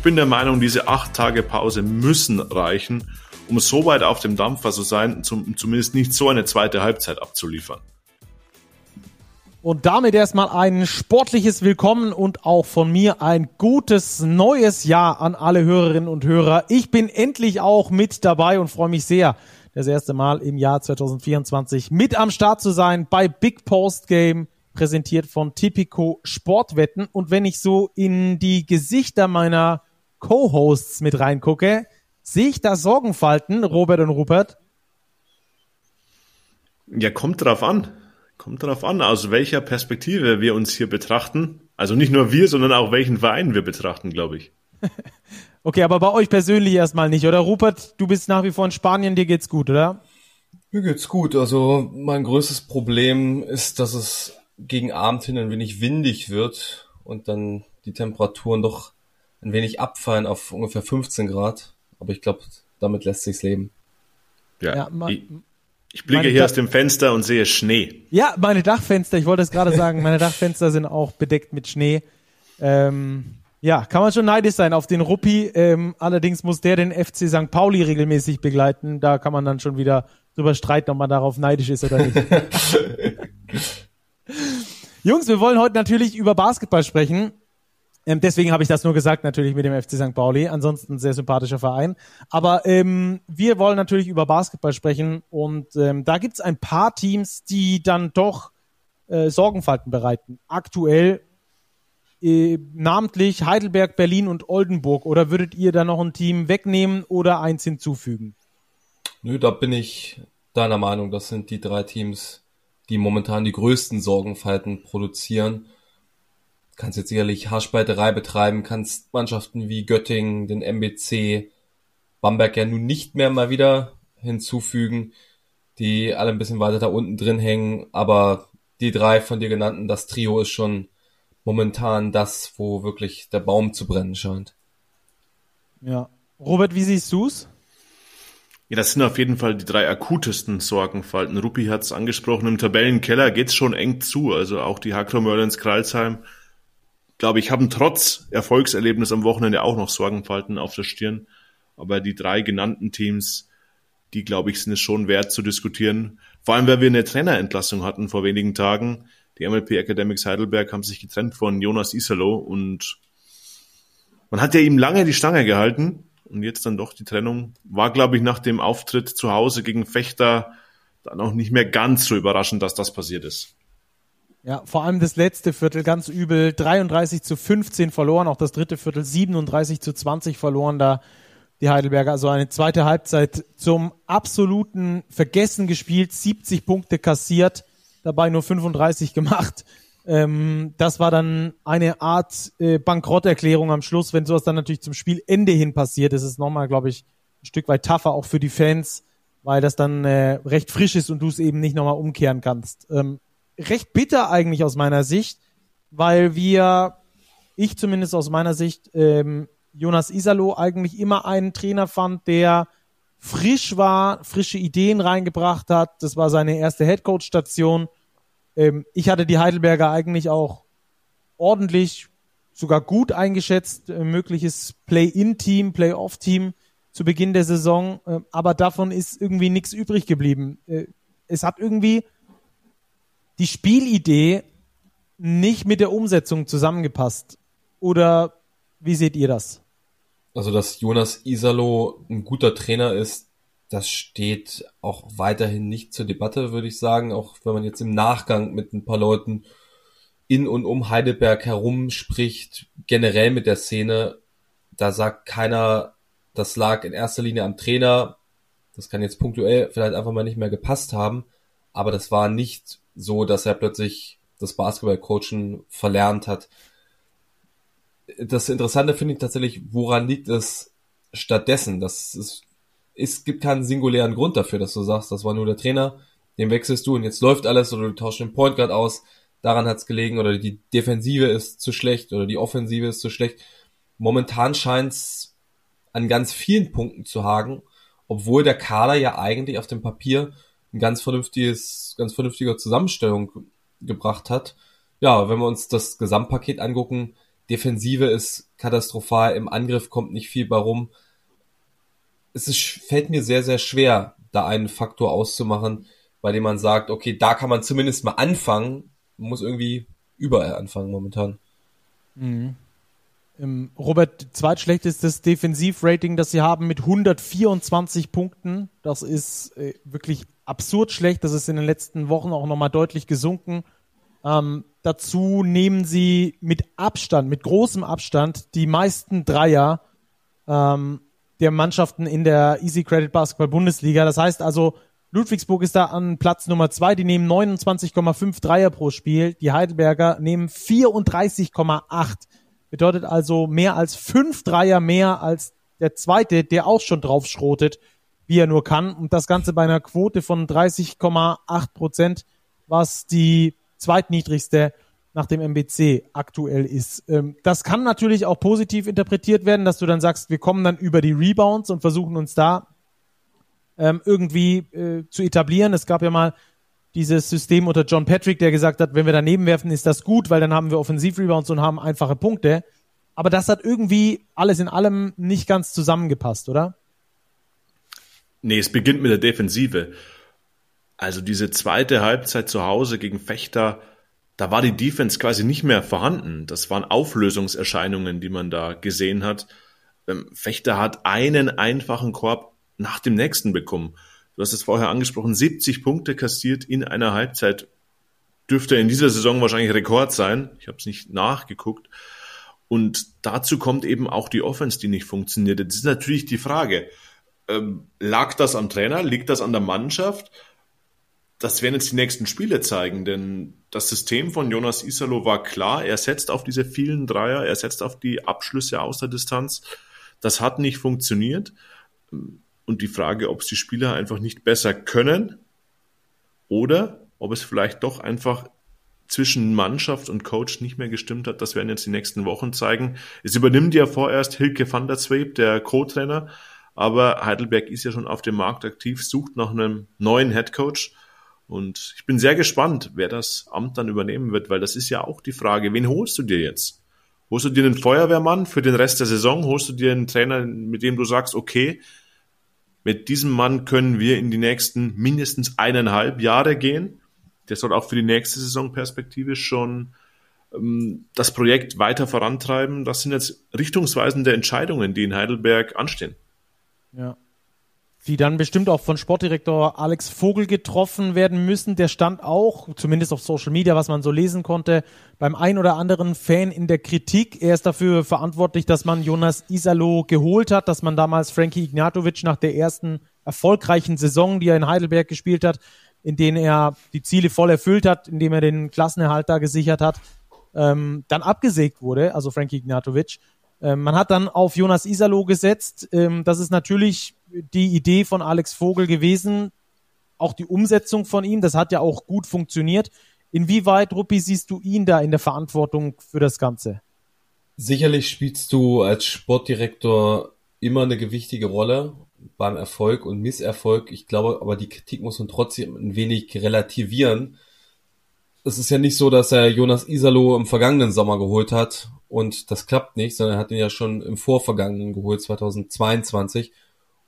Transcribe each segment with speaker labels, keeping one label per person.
Speaker 1: Ich bin der Meinung, diese acht Tage Pause müssen reichen, um so weit auf dem Dampfer zu sein, zum, zumindest nicht so eine zweite Halbzeit abzuliefern.
Speaker 2: Und damit erstmal ein sportliches Willkommen und auch von mir ein gutes neues Jahr an alle Hörerinnen und Hörer. Ich bin endlich auch mit dabei und freue mich sehr, das erste Mal im Jahr 2024 mit am Start zu sein bei Big Post Game, präsentiert von Tipico Sportwetten. Und wenn ich so in die Gesichter meiner Co-Hosts mit reingucke, sehe ich da Sorgenfalten, Robert und Rupert?
Speaker 1: Ja, kommt drauf an. Kommt darauf an, aus welcher Perspektive wir uns hier betrachten. Also nicht nur wir, sondern auch welchen Verein wir betrachten, glaube ich.
Speaker 2: okay, aber bei euch persönlich erstmal nicht, oder? Rupert, du bist nach wie vor in Spanien, dir geht's gut, oder?
Speaker 3: Mir geht's gut. Also mein größtes Problem ist, dass es gegen Abend hin ein wenig windig wird und dann die Temperaturen doch ein wenig abfallen auf ungefähr 15 Grad. Aber ich glaube, damit lässt sich's leben.
Speaker 1: Ja, ja man, ich blicke meine hier aus dem Fenster und sehe Schnee.
Speaker 2: Ja, meine Dachfenster, ich wollte es gerade sagen, meine Dachfenster sind auch bedeckt mit Schnee. Ähm, ja, kann man schon neidisch sein auf den Ruppi. Ähm, allerdings muss der den FC St. Pauli regelmäßig begleiten. Da kann man dann schon wieder drüber streiten, ob man darauf neidisch ist oder nicht. Jungs, wir wollen heute natürlich über Basketball sprechen. Ähm, deswegen habe ich das nur gesagt, natürlich mit dem FC St. Pauli. Ansonsten sehr sympathischer Verein. Aber ähm, wir wollen natürlich über Basketball sprechen und ähm, da gibt es ein paar Teams, die dann doch äh, Sorgenfalten bereiten. Aktuell äh, namentlich Heidelberg, Berlin und Oldenburg. Oder würdet ihr da noch ein Team wegnehmen oder eins hinzufügen?
Speaker 3: Nö, da bin ich deiner Meinung. Das sind die drei Teams, die momentan die größten Sorgenfalten produzieren kannst jetzt sicherlich Haarspalterei betreiben, kannst Mannschaften wie Göttingen, den MBC, Bamberg ja nun nicht mehr mal wieder hinzufügen, die alle ein bisschen weiter da unten drin hängen, aber die drei von dir genannten, das Trio ist schon momentan das, wo wirklich der Baum zu brennen scheint.
Speaker 2: Ja. Robert, wie siehst du's?
Speaker 1: Ja, das sind auf jeden Fall die drei akutesten Sorgenfalten. Rupi hat es angesprochen, im Tabellenkeller geht's schon eng zu. Also auch die Hakro Merlins Kralsheim glaube ich, haben trotz Erfolgserlebnis am Wochenende auch noch Sorgenfalten auf der Stirn. Aber die drei genannten Teams, die, glaube ich, sind es schon wert zu diskutieren. Vor allem, weil wir eine Trainerentlassung hatten vor wenigen Tagen. Die MLP Academics Heidelberg haben sich getrennt von Jonas Isalo und man hat ja ihm lange die Stange gehalten und jetzt dann doch die Trennung. War, glaube ich, nach dem Auftritt zu Hause gegen Fechter dann auch nicht mehr ganz so überraschend, dass das passiert ist.
Speaker 2: Ja, vor allem das letzte Viertel ganz übel. 33 zu 15 verloren, auch das dritte Viertel 37 zu 20 verloren da die Heidelberger. Also eine zweite Halbzeit zum absoluten Vergessen gespielt, 70 Punkte kassiert, dabei nur 35 gemacht. Ähm, das war dann eine Art äh, Bankrotterklärung am Schluss. Wenn sowas dann natürlich zum Spielende hin passiert, ist es nochmal, glaube ich, ein Stück weit tougher auch für die Fans, weil das dann äh, recht frisch ist und du es eben nicht nochmal umkehren kannst. Ähm, recht bitter eigentlich aus meiner Sicht, weil wir, ich zumindest aus meiner Sicht, ähm, Jonas Isalo eigentlich immer einen Trainer fand, der frisch war, frische Ideen reingebracht hat. Das war seine erste Headcoach-Station. Ähm, ich hatte die Heidelberger eigentlich auch ordentlich, sogar gut eingeschätzt, äh, mögliches Play-in-Team, Play-off-Team zu Beginn der Saison. Äh, aber davon ist irgendwie nichts übrig geblieben. Äh, es hat irgendwie die Spielidee nicht mit der Umsetzung zusammengepasst. Oder wie seht ihr das?
Speaker 3: Also, dass Jonas Isalo ein guter Trainer ist, das steht auch weiterhin nicht zur Debatte, würde ich sagen. Auch wenn man jetzt im Nachgang mit ein paar Leuten in und um Heidelberg herum spricht, generell mit der Szene, da sagt keiner, das lag in erster Linie am Trainer. Das kann jetzt punktuell vielleicht einfach mal nicht mehr gepasst haben. Aber das war nicht so, dass er plötzlich das Basketball-Coachen verlernt hat. Das Interessante finde ich tatsächlich, woran liegt es stattdessen? Das ist, es gibt keinen singulären Grund dafür, dass du sagst, das war nur der Trainer, den wechselst du und jetzt läuft alles oder du tauschst den Point Guard aus. Daran hat es gelegen oder die Defensive ist zu schlecht oder die Offensive ist zu schlecht. Momentan scheint es an ganz vielen Punkten zu haken, obwohl der Kader ja eigentlich auf dem Papier ein ganz vernünftiges, ganz vernünftiger Zusammenstellung gebracht hat. Ja, wenn wir uns das Gesamtpaket angucken, Defensive ist katastrophal, im Angriff kommt nicht viel bei rum. Es ist, fällt mir sehr, sehr schwer, da einen Faktor auszumachen, bei dem man sagt, okay, da kann man zumindest mal anfangen. Man muss irgendwie überall anfangen momentan.
Speaker 2: Mhm. Robert, zweitschlechtestes Defensivrating, das sie haben mit 124 Punkten. Das ist äh, wirklich absurd schlecht. Das ist in den letzten Wochen auch nochmal deutlich gesunken. Ähm, dazu nehmen sie mit Abstand, mit großem Abstand, die meisten Dreier ähm, der Mannschaften in der Easy Credit Basketball Bundesliga. Das heißt also, Ludwigsburg ist da an Platz Nummer zwei. Die nehmen 29,5 Dreier pro Spiel. Die Heidelberger nehmen 34,8. Bedeutet also mehr als fünf Dreier mehr als der zweite, der auch schon drauf schrotet, wie er nur kann. Und das Ganze bei einer Quote von 30,8 Prozent, was die zweitniedrigste nach dem MBC aktuell ist. Ähm, das kann natürlich auch positiv interpretiert werden, dass du dann sagst, wir kommen dann über die Rebounds und versuchen uns da ähm, irgendwie äh, zu etablieren. Es gab ja mal dieses System unter John Patrick, der gesagt hat, wenn wir daneben werfen, ist das gut, weil dann haben wir Offensivrebounds und haben einfache Punkte. Aber das hat irgendwie alles in allem nicht ganz zusammengepasst, oder?
Speaker 1: Nee, es beginnt mit der Defensive. Also diese zweite Halbzeit zu Hause gegen Fechter, da war die Defense quasi nicht mehr vorhanden. Das waren Auflösungserscheinungen, die man da gesehen hat. Ähm, Fechter hat einen einfachen Korb nach dem nächsten bekommen. Du hast es vorher angesprochen, 70 Punkte kassiert in einer Halbzeit. Dürfte in dieser Saison wahrscheinlich Rekord sein. Ich habe es nicht nachgeguckt. Und dazu kommt eben auch die Offense, die nicht funktioniert. Das ist natürlich die Frage. Ähm, lag das am Trainer? Liegt das an der Mannschaft? Das werden jetzt die nächsten Spiele zeigen, denn das System von Jonas Isalo war klar. Er setzt auf diese vielen Dreier, er setzt auf die Abschlüsse aus der Distanz. Das hat nicht funktioniert und die Frage, ob es die Spieler einfach nicht besser können oder ob es vielleicht doch einfach zwischen Mannschaft und Coach nicht mehr gestimmt hat. Das werden jetzt die nächsten Wochen zeigen. Es übernimmt ja vorerst Hilke van der Zweep, der Co-Trainer, aber Heidelberg ist ja schon auf dem Markt aktiv, sucht nach einem neuen Head Coach. Und ich bin sehr gespannt, wer das Amt dann übernehmen wird, weil das ist ja auch die Frage, wen holst du dir jetzt? Holst du dir einen Feuerwehrmann für den Rest der Saison? Holst du dir einen Trainer, mit dem du sagst, okay, mit diesem Mann können wir in die nächsten mindestens eineinhalb Jahre gehen. Der soll auch für die nächste Saison perspektivisch schon ähm, das Projekt weiter vorantreiben. Das sind jetzt richtungsweisende Entscheidungen, die in Heidelberg anstehen.
Speaker 2: Ja die dann bestimmt auch von Sportdirektor Alex Vogel getroffen werden müssen. Der stand auch, zumindest auf Social Media, was man so lesen konnte, beim ein oder anderen Fan in der Kritik. Er ist dafür verantwortlich, dass man Jonas Isalo geholt hat, dass man damals Frankie Ignatovic nach der ersten erfolgreichen Saison, die er in Heidelberg gespielt hat, in denen er die Ziele voll erfüllt hat, indem er den Klassenerhalt da gesichert hat, ähm, dann abgesägt wurde, also Frankie Ignatovic. Ähm, man hat dann auf Jonas Isalo gesetzt. Ähm, das ist natürlich die Idee von Alex Vogel gewesen, auch die Umsetzung von ihm. Das hat ja auch gut funktioniert. Inwieweit, Ruppi, siehst du ihn da in der Verantwortung für das Ganze?
Speaker 3: Sicherlich spielst du als Sportdirektor immer eine gewichtige Rolle beim Erfolg und Misserfolg. Ich glaube, aber die Kritik muss man trotzdem ein wenig relativieren. Es ist ja nicht so, dass er Jonas Isalo im vergangenen Sommer geholt hat und das klappt nicht, sondern er hat ihn ja schon im Vorvergangenen geholt, 2022.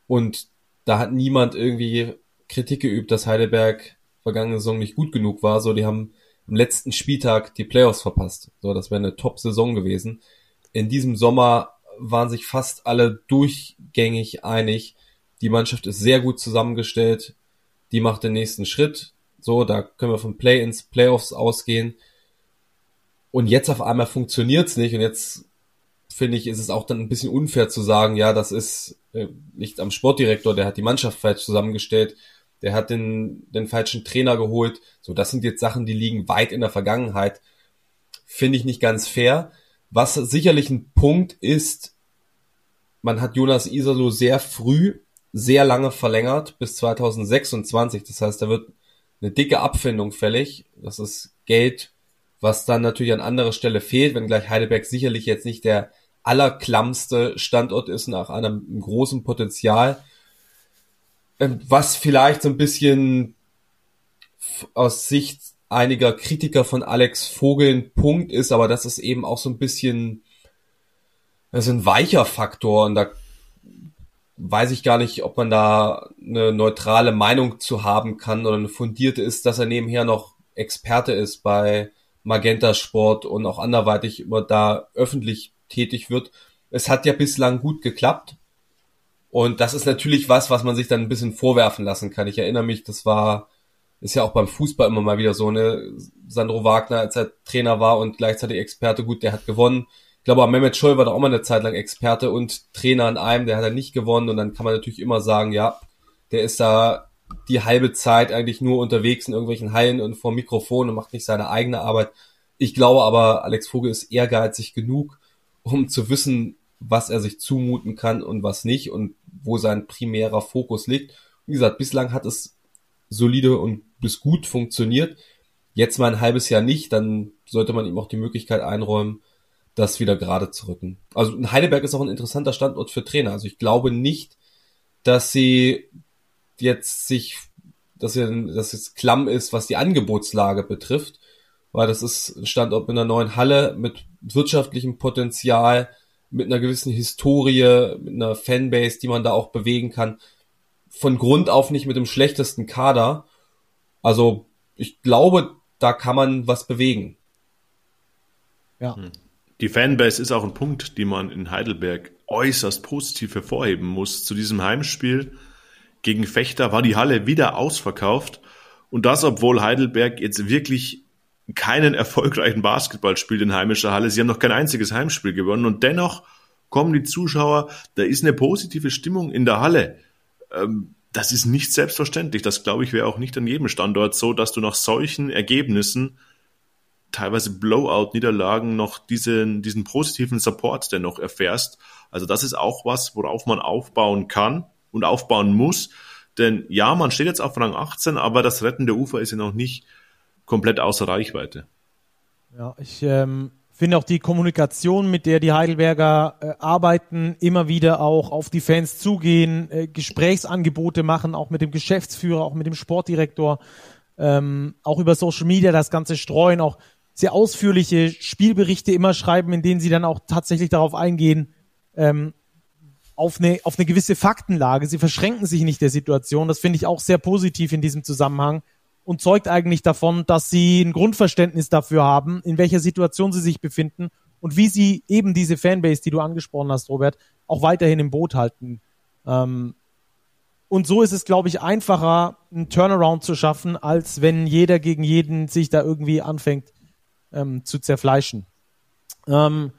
Speaker 3: Und da hat niemand irgendwie Kritik geübt, dass Heidelberg vergangene Saison nicht gut genug war. So, die haben am letzten Spieltag die Playoffs verpasst. So, das wäre eine Top-Saison gewesen. In diesem Sommer waren sich fast alle durchgängig einig. Die Mannschaft ist sehr gut zusammengestellt. Die macht den nächsten Schritt. So, da können wir von Play-ins, Playoffs ausgehen. Und jetzt auf einmal funktioniert's nicht. Und jetzt finde ich, ist es auch dann ein bisschen unfair zu sagen, ja, das ist äh, liegt am Sportdirektor, der hat die Mannschaft falsch zusammengestellt, der hat den, den falschen Trainer geholt. So, das sind jetzt Sachen, die liegen weit in der Vergangenheit. Finde ich nicht ganz fair. Was sicherlich ein Punkt ist, man hat Jonas Isalo sehr früh, sehr lange verlängert, bis 2026. Das heißt, da wird eine dicke Abfindung fällig. Das ist Geld, was dann natürlich an anderer Stelle fehlt, wenn gleich Heidelberg sicherlich jetzt nicht der allerklammste Standort ist nach einem großen Potenzial. Ähm, was vielleicht so ein bisschen aus Sicht einiger Kritiker von Alex Vogel ein Punkt ist, aber das ist eben auch so ein bisschen Das ist ein weicher Faktor und da weiß ich gar nicht, ob man da eine neutrale Meinung zu haben kann oder eine fundierte ist, dass er nebenher noch Experte ist bei Magenta Sport und auch anderweitig immer da öffentlich tätig wird. Es hat ja bislang gut geklappt. Und das ist natürlich was, was man sich dann ein bisschen vorwerfen lassen kann. Ich erinnere mich, das war, ist ja auch beim Fußball immer mal wieder so, ne? Sandro Wagner, als er Trainer war und gleichzeitig Experte, gut, der hat gewonnen. Ich glaube, Mehmet Scholl war da auch mal eine Zeit lang Experte und Trainer an einem, der hat er nicht gewonnen und dann kann man natürlich immer sagen, ja, der ist da die halbe Zeit eigentlich nur unterwegs in irgendwelchen Hallen und vor Mikrofon und macht nicht seine eigene Arbeit. Ich glaube aber, Alex Vogel ist ehrgeizig genug, um zu wissen, was er sich zumuten kann und was nicht und wo sein primärer Fokus liegt. Wie gesagt, bislang hat es solide und bis gut funktioniert. Jetzt mal ein halbes Jahr nicht, dann sollte man ihm auch die Möglichkeit einräumen, das wieder gerade zu rücken. Also Heidelberg ist auch ein interessanter Standort für Trainer. Also ich glaube nicht, dass sie jetzt sich, dass, sie, dass es klamm ist, was die Angebotslage betrifft, weil das ist ein Standort mit einer neuen Halle, mit wirtschaftlichem Potenzial, mit einer gewissen Historie, mit einer Fanbase, die man da auch bewegen kann. Von Grund auf nicht mit dem schlechtesten Kader. Also ich glaube, da kann man was bewegen.
Speaker 1: Ja. Hm. Die Fanbase ist auch ein Punkt, den man in Heidelberg äußerst positiv hervorheben muss. Zu diesem Heimspiel gegen Fechter war die Halle wieder ausverkauft. Und das, obwohl Heidelberg jetzt wirklich keinen erfolgreichen Basketball spielt in heimischer Halle. Sie haben noch kein einziges Heimspiel gewonnen. Und dennoch kommen die Zuschauer, da ist eine positive Stimmung in der Halle. Ähm, das ist nicht selbstverständlich. Das, glaube ich, wäre auch nicht an jedem Standort so, dass du nach solchen Ergebnissen teilweise Blowout-Niederlagen noch diesen, diesen positiven Support dennoch erfährst. Also das ist auch was, worauf man aufbauen kann und aufbauen muss. Denn ja, man steht jetzt auf Rang 18, aber das Retten der Ufer ist ja noch nicht komplett außer Reichweite.
Speaker 2: Ja, ich ähm, finde auch die Kommunikation, mit der die Heidelberger äh, arbeiten, immer wieder auch auf die Fans zugehen, äh, Gesprächsangebote machen, auch mit dem Geschäftsführer, auch mit dem Sportdirektor, ähm, auch über Social Media das Ganze streuen, auch sehr ausführliche Spielberichte immer schreiben, in denen sie dann auch tatsächlich darauf eingehen, ähm, auf eine, auf eine gewisse Faktenlage. Sie verschränken sich nicht der Situation. Das finde ich auch sehr positiv in diesem Zusammenhang und zeugt eigentlich davon, dass sie ein Grundverständnis dafür haben, in welcher Situation sie sich befinden und wie sie eben diese Fanbase, die du angesprochen hast, Robert, auch weiterhin im Boot halten. Ähm, und so ist es, glaube ich, einfacher, einen Turnaround zu schaffen, als wenn jeder gegen jeden sich da irgendwie anfängt, ähm, zu zerfleischen. Ähm,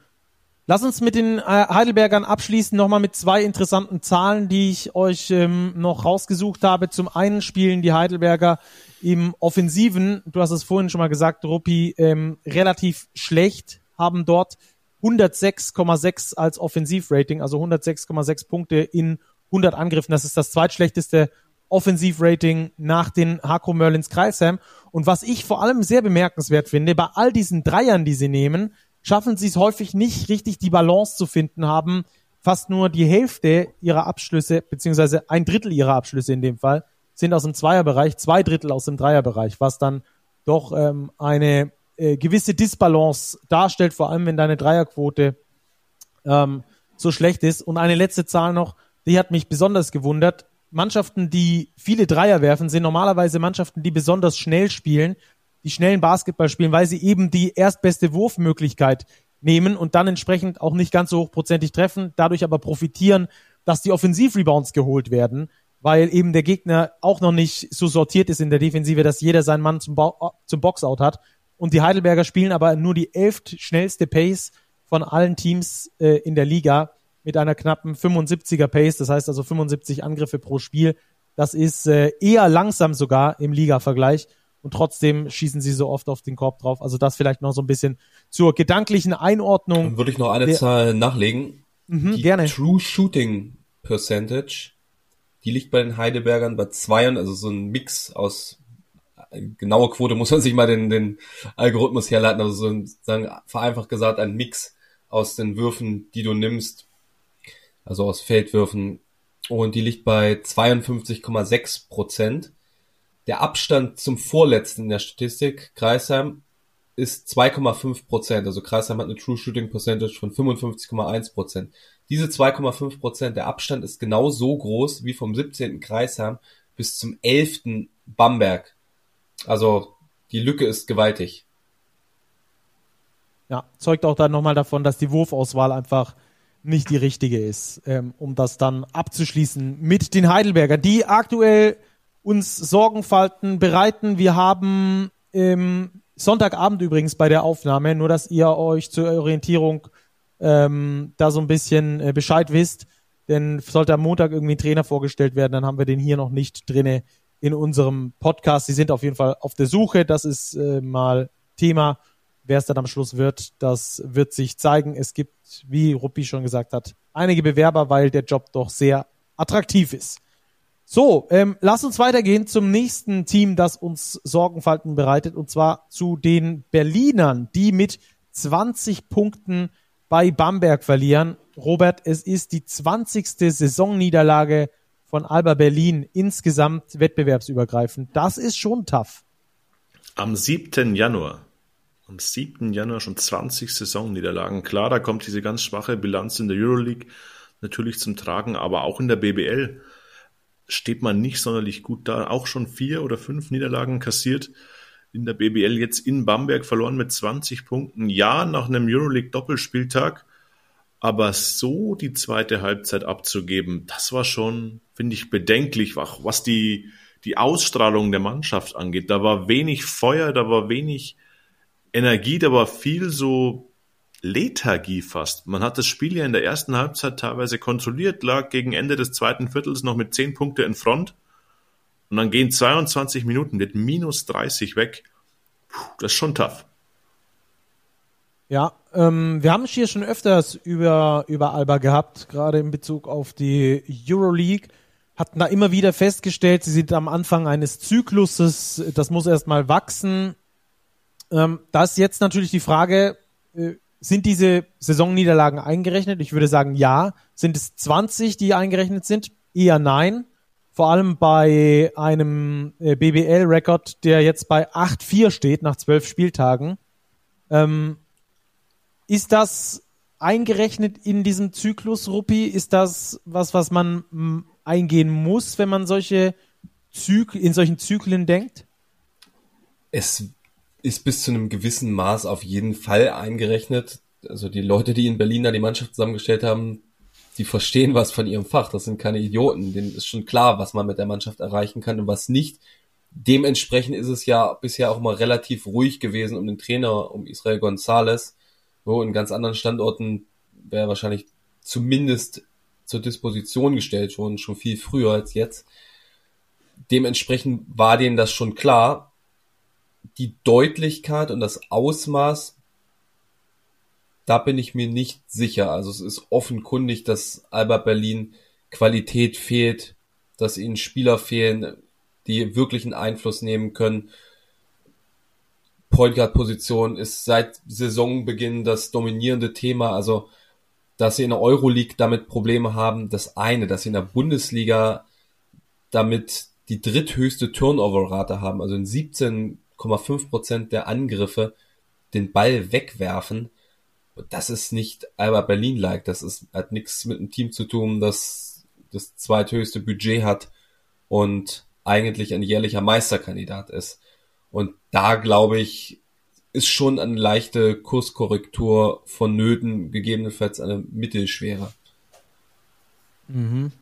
Speaker 2: lass uns mit den äh, Heidelbergern abschließen, nochmal mit zwei interessanten Zahlen, die ich euch ähm, noch rausgesucht habe. Zum einen spielen die Heidelberger im Offensiven, du hast es vorhin schon mal gesagt, Ruppi, ähm, relativ schlecht, haben dort 106,6 als Offensivrating, also 106,6 Punkte in 100 Angriffen. Das ist das zweitschlechteste Offensivrating nach den Hakro Merlins Kreisheim. Und was ich vor allem sehr bemerkenswert finde, bei all diesen Dreiern, die sie nehmen, schaffen sie es häufig nicht richtig, die Balance zu finden, haben fast nur die Hälfte ihrer Abschlüsse, beziehungsweise ein Drittel ihrer Abschlüsse in dem Fall, sind aus dem Zweierbereich, zwei Drittel aus dem Dreierbereich, was dann doch ähm, eine äh, gewisse Disbalance darstellt, vor allem wenn deine Dreierquote ähm, so schlecht ist. Und eine letzte Zahl noch, die hat mich besonders gewundert. Mannschaften, die viele Dreier werfen, sind normalerweise Mannschaften, die besonders schnell spielen, die schnellen Basketball spielen, weil sie eben die erstbeste Wurfmöglichkeit nehmen und dann entsprechend auch nicht ganz so hochprozentig treffen, dadurch aber profitieren, dass die Offensivrebounds geholt werden, weil eben der Gegner auch noch nicht so sortiert ist in der Defensive, dass jeder seinen Mann zum, Bo zum Boxout hat. Und die Heidelberger spielen aber nur die elft schnellste Pace von allen Teams äh, in der Liga mit einer knappen 75er Pace, das heißt also 75 Angriffe pro Spiel. Das ist äh, eher langsam sogar im Liga-Vergleich und trotzdem schießen sie so oft auf den Korb drauf. Also das vielleicht noch so ein bisschen zur gedanklichen Einordnung.
Speaker 3: Dann würde ich noch eine der, Zahl nachlegen.
Speaker 2: Mhm, die gerne.
Speaker 3: True Shooting Percentage, die liegt bei den Heidelbergern bei zwei, also so ein Mix aus genaue Quote muss man sich mal den, den Algorithmus herleiten, also so sagen, vereinfacht gesagt ein Mix aus den Würfen, die du nimmst also aus Feldwürfen. Und die liegt bei 52,6 Prozent. Der Abstand zum Vorletzten in der Statistik, Kreisheim, ist 2,5 Prozent. Also Kreisheim hat eine True Shooting Percentage von 55,1 Prozent. Diese 2,5 Prozent, der Abstand ist genau so groß wie vom 17. Kreisheim bis zum 11. Bamberg. Also die Lücke ist gewaltig.
Speaker 2: Ja, zeugt auch dann nochmal davon, dass die Wurfauswahl einfach nicht die richtige ist, ähm, um das dann abzuschließen mit den Heidelberger, die aktuell uns Sorgenfalten bereiten. Wir haben ähm, Sonntagabend übrigens bei der Aufnahme, nur dass ihr euch zur Orientierung ähm, da so ein bisschen äh, Bescheid wisst. Denn sollte am Montag irgendwie ein Trainer vorgestellt werden, dann haben wir den hier noch nicht drinne in unserem Podcast. Sie sind auf jeden Fall auf der Suche. Das ist äh, mal Thema. Wer es dann am Schluss wird, das wird sich zeigen. Es gibt, wie Ruppi schon gesagt hat, einige Bewerber, weil der Job doch sehr attraktiv ist. So, ähm, lass uns weitergehen zum nächsten Team, das uns Sorgenfalten bereitet, und zwar zu den Berlinern, die mit 20 Punkten bei Bamberg verlieren. Robert, es ist die 20. Saisonniederlage von Alba Berlin insgesamt wettbewerbsübergreifend. Das ist schon tough.
Speaker 1: Am 7. Januar. Am 7. Januar schon 20 Saisonniederlagen. Klar, da kommt diese ganz schwache Bilanz in der Euroleague natürlich zum Tragen, aber auch in der BBL steht man nicht sonderlich gut da. Auch schon vier oder fünf Niederlagen kassiert in der BBL. Jetzt in Bamberg verloren mit 20 Punkten. Ja, nach einem Euroleague-Doppelspieltag. Aber so die zweite Halbzeit abzugeben, das war schon, finde ich, bedenklich, was die, die Ausstrahlung der Mannschaft angeht. Da war wenig Feuer, da war wenig Energie, da war viel so Lethargie fast. Man hat das Spiel ja in der ersten Halbzeit teilweise kontrolliert, lag gegen Ende des zweiten Viertels noch mit 10 Punkte in Front. Und dann gehen 22 Minuten, wird minus 30 weg. Puh, das ist schon tough.
Speaker 2: Ja, ähm, wir haben es hier schon öfters über, über Alba gehabt, gerade in Bezug auf die Euroleague. Hatten da immer wieder festgestellt, sie sind am Anfang eines Zykluses, das muss erstmal wachsen. Ähm, da ist jetzt natürlich die Frage, äh, sind diese Saisonniederlagen eingerechnet? Ich würde sagen, ja. Sind es 20, die eingerechnet sind? Eher nein. Vor allem bei einem äh, BBL-Rekord, der jetzt bei 8-4 steht nach zwölf Spieltagen. Ähm, ist das eingerechnet in diesem Zyklus, Ruppi? Ist das was, was man eingehen muss, wenn man solche Zyk in solchen Zyklen denkt?
Speaker 3: Es ist bis zu einem gewissen Maß auf jeden Fall eingerechnet. Also die Leute, die in Berlin da die Mannschaft zusammengestellt haben, die verstehen was von ihrem Fach. Das sind keine Idioten. Denen ist schon klar, was man mit der Mannschaft erreichen kann und was nicht. Dementsprechend ist es ja bisher auch mal relativ ruhig gewesen um den Trainer, um Israel Gonzalez. Wo in ganz anderen Standorten wäre wahrscheinlich zumindest zur Disposition gestellt worden, schon viel früher als jetzt. Dementsprechend war denen das schon klar die Deutlichkeit und das Ausmaß, da bin ich mir nicht sicher. Also es ist offenkundig, dass Alba Berlin Qualität fehlt, dass ihnen Spieler fehlen, die wirklichen Einfluss nehmen können. Point Guard Position ist seit Saisonbeginn das dominierende Thema. Also, dass sie in der Euroleague damit Probleme haben, das eine, dass sie in der Bundesliga damit die dritthöchste Turnover-Rate haben, also in 17 Prozent der Angriffe den Ball wegwerfen. Das ist nicht Alba Berlin-like. Das ist, hat nichts mit einem Team zu tun, das das zweithöchste Budget hat und eigentlich ein jährlicher Meisterkandidat ist. Und da glaube ich, ist schon eine leichte Kurskorrektur vonnöten, gegebenenfalls eine mittelschwere.
Speaker 2: Mhm.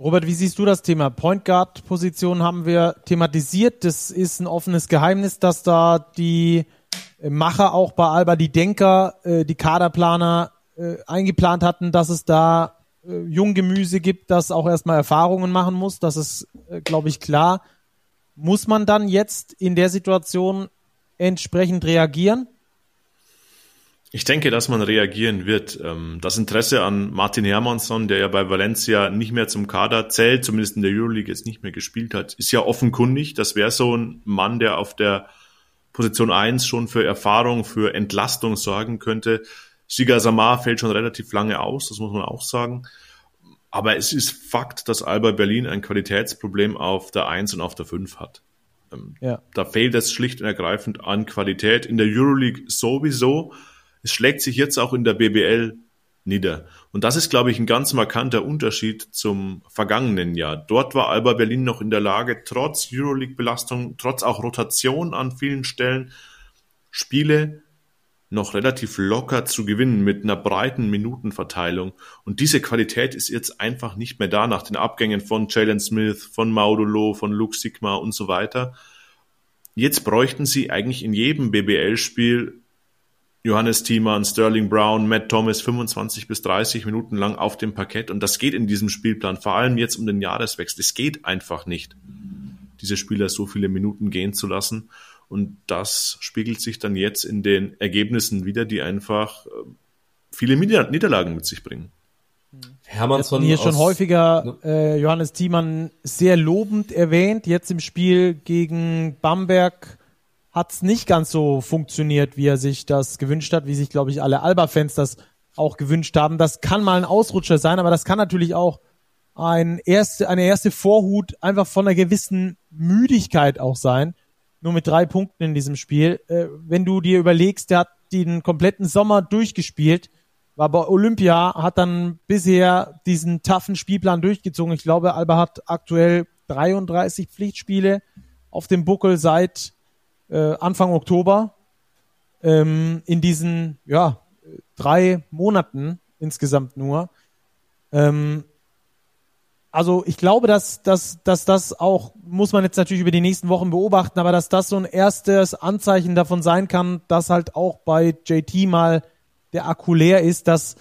Speaker 2: Robert, wie siehst du das Thema? Point Guard Position haben wir thematisiert. Das ist ein offenes Geheimnis, dass da die Macher auch bei Alba, die Denker, äh, die Kaderplaner äh, eingeplant hatten, dass es da äh, Junggemüse gibt, das auch erstmal Erfahrungen machen muss. Das ist, glaube ich, klar. Muss man dann jetzt in der Situation entsprechend reagieren?
Speaker 1: Ich denke, dass man reagieren wird. Ähm, das Interesse an Martin Hermansson, der ja bei Valencia nicht mehr zum Kader zählt, zumindest in der Euroleague jetzt nicht mehr gespielt hat, ist ja offenkundig. Das wäre so ein Mann, der auf der Position 1 schon für Erfahrung, für Entlastung sorgen könnte. Siga Samar fällt schon relativ lange aus, das muss man auch sagen. Aber es ist Fakt, dass Alba Berlin ein Qualitätsproblem auf der 1 und auf der 5 hat. Ähm, ja. Da fehlt es schlicht und ergreifend an Qualität. In der Euroleague sowieso. Es schlägt sich jetzt auch in der BBL nieder. Und das ist, glaube ich, ein ganz markanter Unterschied zum vergangenen Jahr. Dort war Alba Berlin noch in der Lage, trotz Euroleague-Belastung, trotz auch Rotation an vielen Stellen, Spiele noch relativ locker zu gewinnen mit einer breiten Minutenverteilung. Und diese Qualität ist jetzt einfach nicht mehr da nach den Abgängen von Jalen Smith, von Maudolo, von Luke Sigma und so weiter. Jetzt bräuchten sie eigentlich in jedem BBL-Spiel Johannes Thiemann, Sterling Brown, Matt Thomas 25 bis 30 Minuten lang auf dem Parkett. Und das geht in diesem Spielplan, vor allem jetzt um den Jahreswechsel. Es geht einfach nicht, diese Spieler so viele Minuten gehen zu lassen. Und das spiegelt sich dann jetzt in den Ergebnissen wieder, die einfach äh, viele Niederlagen mit sich bringen.
Speaker 2: Hermannsson hier schon häufiger äh, Johannes Thiemann sehr lobend erwähnt. Jetzt im Spiel gegen Bamberg hat es nicht ganz so funktioniert, wie er sich das gewünscht hat, wie sich, glaube ich, alle Alba-Fans das auch gewünscht haben. Das kann mal ein Ausrutscher sein, aber das kann natürlich auch ein erste, eine erste Vorhut einfach von einer gewissen Müdigkeit auch sein nur mit drei Punkten in diesem Spiel. Äh, wenn du dir überlegst, der hat den kompletten Sommer durchgespielt, war bei Olympia, hat dann bisher diesen taffen Spielplan durchgezogen. Ich glaube, Alba hat aktuell 33 Pflichtspiele auf dem Buckel seit äh, Anfang Oktober. Ähm, in diesen ja, drei Monaten insgesamt nur. Ähm, also ich glaube, dass, dass, dass das auch, muss man jetzt natürlich über die nächsten Wochen beobachten, aber dass das so ein erstes Anzeichen davon sein kann, dass halt auch bei JT mal der Akku leer ist, dass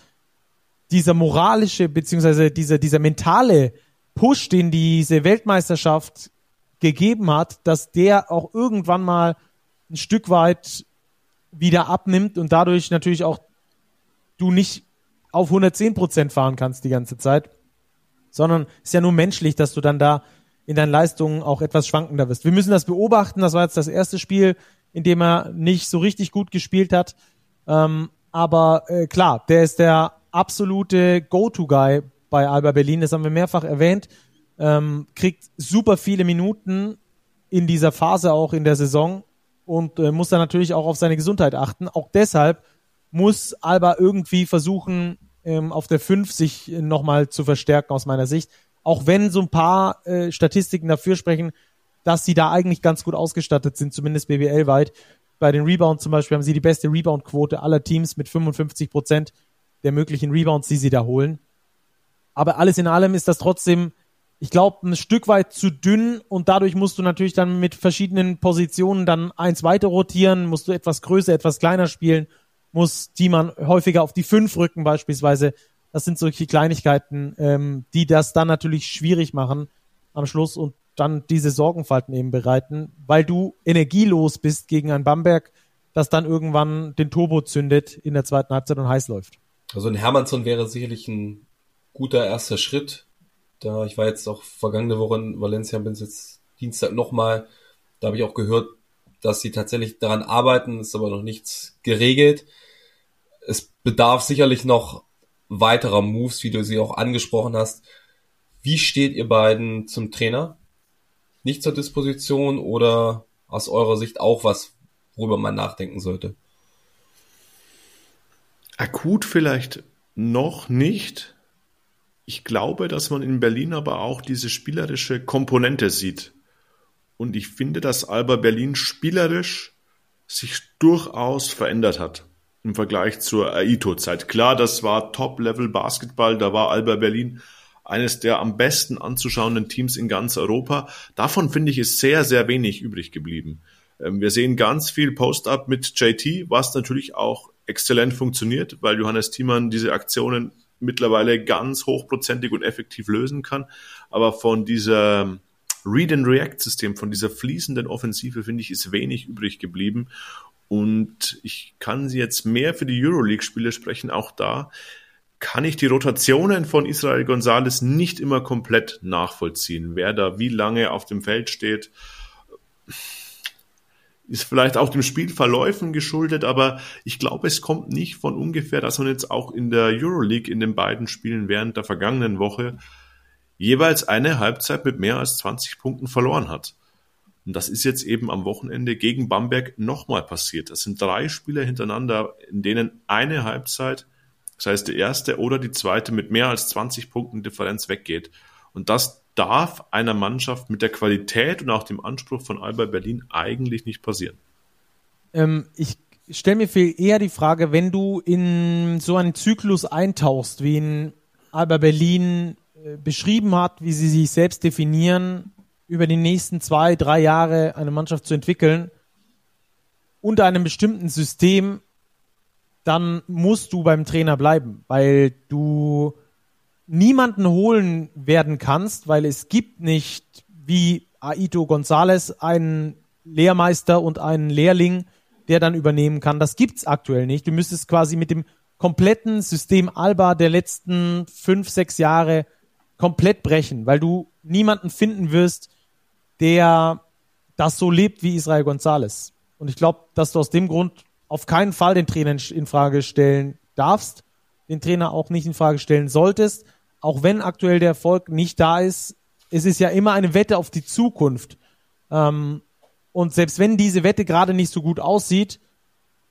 Speaker 2: dieser moralische beziehungsweise dieser, dieser mentale Push, den diese Weltmeisterschaft gegeben hat, dass der auch irgendwann mal ein Stück weit wieder abnimmt und dadurch natürlich auch du nicht auf 110 Prozent fahren kannst die ganze Zeit sondern ist ja nur menschlich, dass du dann da in deinen Leistungen auch etwas schwankender wirst. Wir müssen das beobachten. Das war jetzt das erste Spiel, in dem er nicht so richtig gut gespielt hat. Ähm, aber äh, klar, der ist der absolute Go-To-Guy bei Alba Berlin. Das haben wir mehrfach erwähnt. Ähm, kriegt super viele Minuten in dieser Phase auch in der Saison und äh, muss dann natürlich auch auf seine Gesundheit achten. Auch deshalb muss Alba irgendwie versuchen, ähm, auf der 5 sich nochmal zu verstärken aus meiner Sicht. Auch wenn so ein paar äh, Statistiken dafür sprechen, dass sie da eigentlich ganz gut ausgestattet sind, zumindest BBL-weit. Bei den Rebounds zum Beispiel haben sie die beste Rebound-Quote aller Teams mit 55 Prozent der möglichen Rebounds, die sie da holen. Aber alles in allem ist das trotzdem, ich glaube, ein Stück weit zu dünn und dadurch musst du natürlich dann mit verschiedenen Positionen dann eins weiter rotieren, musst du etwas größer, etwas kleiner spielen muss die man häufiger auf die fünf rücken beispielsweise. Das sind solche Kleinigkeiten, ähm, die das dann natürlich schwierig machen am Schluss und dann diese Sorgenfalten eben bereiten, weil du energielos bist gegen ein Bamberg, das dann irgendwann den Turbo zündet in der zweiten Halbzeit und heiß läuft.
Speaker 3: Also ein Hermannsson wäre sicherlich ein guter erster Schritt. Da ich war jetzt auch vergangene Woche in Valencia, bin jetzt Dienstag nochmal. Da habe ich auch gehört, dass sie tatsächlich daran arbeiten, ist aber noch nichts geregelt es bedarf sicherlich noch weiterer Moves, wie du sie auch angesprochen hast. Wie steht ihr beiden zum Trainer? Nicht zur Disposition oder aus eurer Sicht auch was, worüber man nachdenken sollte?
Speaker 1: Akut vielleicht noch nicht. Ich glaube, dass man in Berlin aber auch diese spielerische Komponente sieht. Und ich finde, dass Alba Berlin spielerisch sich durchaus verändert hat im Vergleich zur Aito-Zeit. Klar, das war Top-Level-Basketball, da war Alba Berlin eines der am besten anzuschauenden Teams in ganz Europa. Davon finde ich ist sehr, sehr wenig übrig geblieben. Ähm, wir sehen ganz viel Post-up mit JT, was natürlich auch exzellent funktioniert, weil Johannes Thiemann diese Aktionen mittlerweile ganz hochprozentig und effektiv lösen kann. Aber von dieser Read-and-React-System, von dieser fließenden Offensive, finde ich, ist wenig übrig geblieben. Und ich kann jetzt mehr für die Euroleague-Spiele sprechen. Auch da kann ich die Rotationen von Israel Gonzalez nicht immer komplett nachvollziehen. Wer da wie lange auf dem Feld steht, ist vielleicht auch dem Spielverläufen geschuldet, aber ich glaube, es kommt nicht von ungefähr, dass man jetzt auch in der Euroleague in den beiden Spielen während der vergangenen Woche jeweils eine Halbzeit mit mehr als 20 Punkten verloren hat. Und das ist jetzt eben am Wochenende gegen Bamberg nochmal passiert. Das sind drei Spieler hintereinander, in denen eine Halbzeit, das heißt die erste oder die zweite, mit mehr als 20 Punkten Differenz weggeht. Und das darf einer Mannschaft mit der Qualität und auch dem Anspruch von Alba Berlin eigentlich nicht passieren.
Speaker 2: Ähm, ich stelle mir viel eher die Frage, wenn du in so einen Zyklus eintauchst, wie ihn Alba Berlin äh, beschrieben hat, wie sie sich selbst definieren, über die nächsten zwei, drei Jahre eine Mannschaft zu entwickeln, unter einem bestimmten System, dann musst du beim Trainer bleiben, weil du niemanden holen werden kannst, weil es gibt nicht wie Aito González einen Lehrmeister und einen Lehrling, der dann übernehmen kann. Das gibt's aktuell nicht. Du müsstest quasi mit dem kompletten System Alba der letzten fünf, sechs Jahre komplett brechen, weil du niemanden finden wirst, der das so lebt wie Israel González. Und ich glaube, dass du aus dem Grund auf keinen Fall den Trainer in Frage stellen darfst, den Trainer auch nicht in Frage stellen solltest auch wenn aktuell der Erfolg nicht da ist, es ist ja immer eine Wette auf die Zukunft. Ähm, und selbst wenn diese Wette gerade nicht so gut aussieht,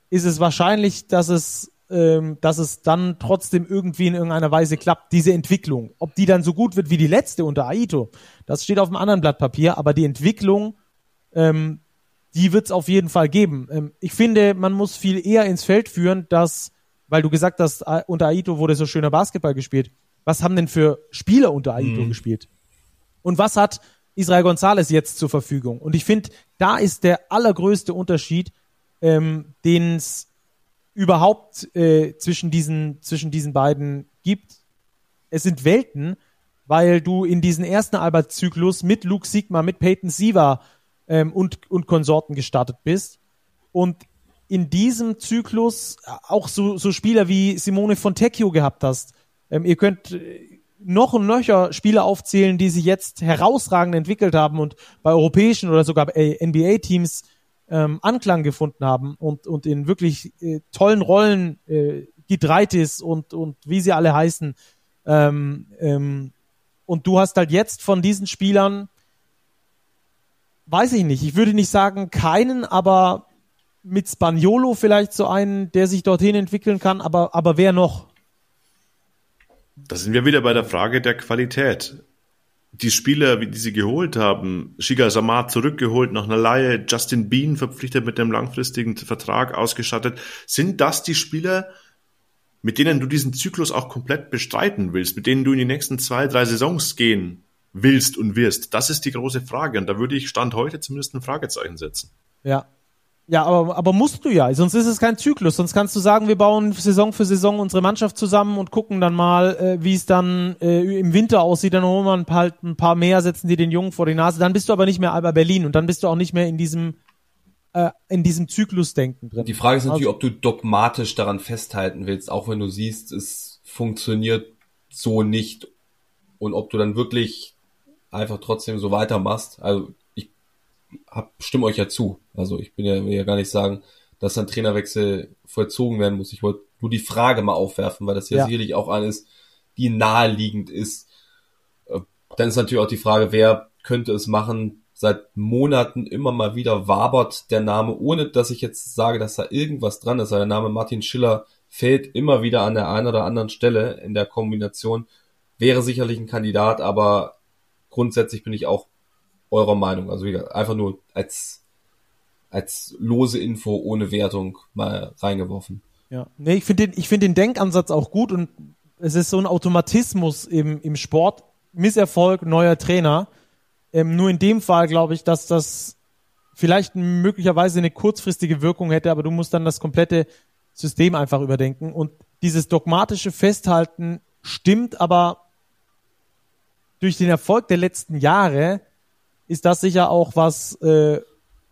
Speaker 2: ist es wahrscheinlich, dass es, ähm, dass es dann trotzdem irgendwie in irgendeiner Weise klappt, diese Entwicklung. Ob die dann so gut wird wie die letzte unter Aito, das steht auf einem anderen Blatt Papier, aber die Entwicklung, ähm, die wird es auf jeden Fall geben. Ähm, ich finde, man muss viel eher ins Feld führen, dass, weil du gesagt hast, äh, unter Aito wurde so schöner Basketball gespielt was haben denn für Spieler unter Aito mhm. gespielt? Und was hat Israel González jetzt zur Verfügung? Und ich finde, da ist der allergrößte Unterschied, ähm, den es überhaupt äh, zwischen, diesen, zwischen diesen beiden gibt. Es sind Welten, weil du in diesen ersten Albert-Zyklus mit Luke Sigma, mit Peyton Siva ähm, und, und Konsorten gestartet bist. Und in diesem Zyklus auch so, so Spieler wie Simone Fontecchio gehabt hast, ähm, ihr könnt äh, noch und nöcher Spieler aufzählen, die sich jetzt herausragend entwickelt haben und bei europäischen oder sogar NBA-Teams ähm, Anklang gefunden haben und, und in wirklich äh, tollen Rollen äh, Gidreitis und, und wie sie alle heißen. Ähm, ähm, und du hast halt jetzt von diesen Spielern, weiß ich nicht, ich würde nicht sagen keinen, aber mit Spaniolo vielleicht so einen, der sich dorthin entwickeln kann, aber, aber wer noch?
Speaker 1: Da sind wir wieder bei der Frage der Qualität. Die Spieler, die sie geholt haben, Shiga Samar zurückgeholt nach einer Laie, Justin Bean verpflichtet mit einem langfristigen Vertrag ausgestattet, sind das die Spieler, mit denen du diesen Zyklus auch komplett bestreiten willst, mit denen du in die nächsten zwei, drei Saisons gehen willst und wirst? Das ist die große Frage. Und da würde ich Stand heute zumindest ein Fragezeichen setzen.
Speaker 2: Ja, ja, aber, aber musst du ja, sonst ist es kein Zyklus. Sonst kannst du sagen, wir bauen Saison für Saison unsere Mannschaft zusammen und gucken dann mal, äh, wie es dann äh, im Winter aussieht. Dann holen wir ein paar, ein paar mehr, setzen die den Jungen vor die Nase. Dann bist du aber nicht mehr Alba Berlin und dann bist du auch nicht mehr in diesem äh, in diesem Zyklusdenken drin.
Speaker 3: Die Frage ist natürlich, also, ob du dogmatisch daran festhalten willst, auch wenn du siehst, es funktioniert so nicht und ob du dann wirklich einfach trotzdem so weitermachst. Also hab, stimme euch ja zu. Also ich bin ja, will ja gar nicht sagen, dass ein Trainerwechsel vollzogen werden muss. Ich wollte nur die Frage mal aufwerfen, weil das ja, ja. sicherlich auch eine ist, die naheliegend ist. Äh, dann ist natürlich auch die Frage, wer könnte es machen? Seit Monaten immer mal wieder wabert der Name, ohne dass ich jetzt sage, dass da irgendwas dran ist. Der Name Martin Schiller fällt immer wieder an der einen oder anderen Stelle in der Kombination. Wäre sicherlich ein Kandidat, aber grundsätzlich bin ich auch eurer Meinung? Also wieder einfach nur als, als lose Info ohne Wertung mal reingeworfen.
Speaker 2: Ja, nee, ich finde den, ich finde den Denkansatz auch gut und es ist so ein Automatismus im, im Sport. Misserfolg, neuer Trainer. Ähm, nur in dem Fall glaube ich, dass das vielleicht möglicherweise eine kurzfristige Wirkung hätte, aber du musst dann das komplette System einfach überdenken. Und dieses dogmatische Festhalten stimmt, aber durch den Erfolg der letzten Jahre ist das sicher auch was, äh,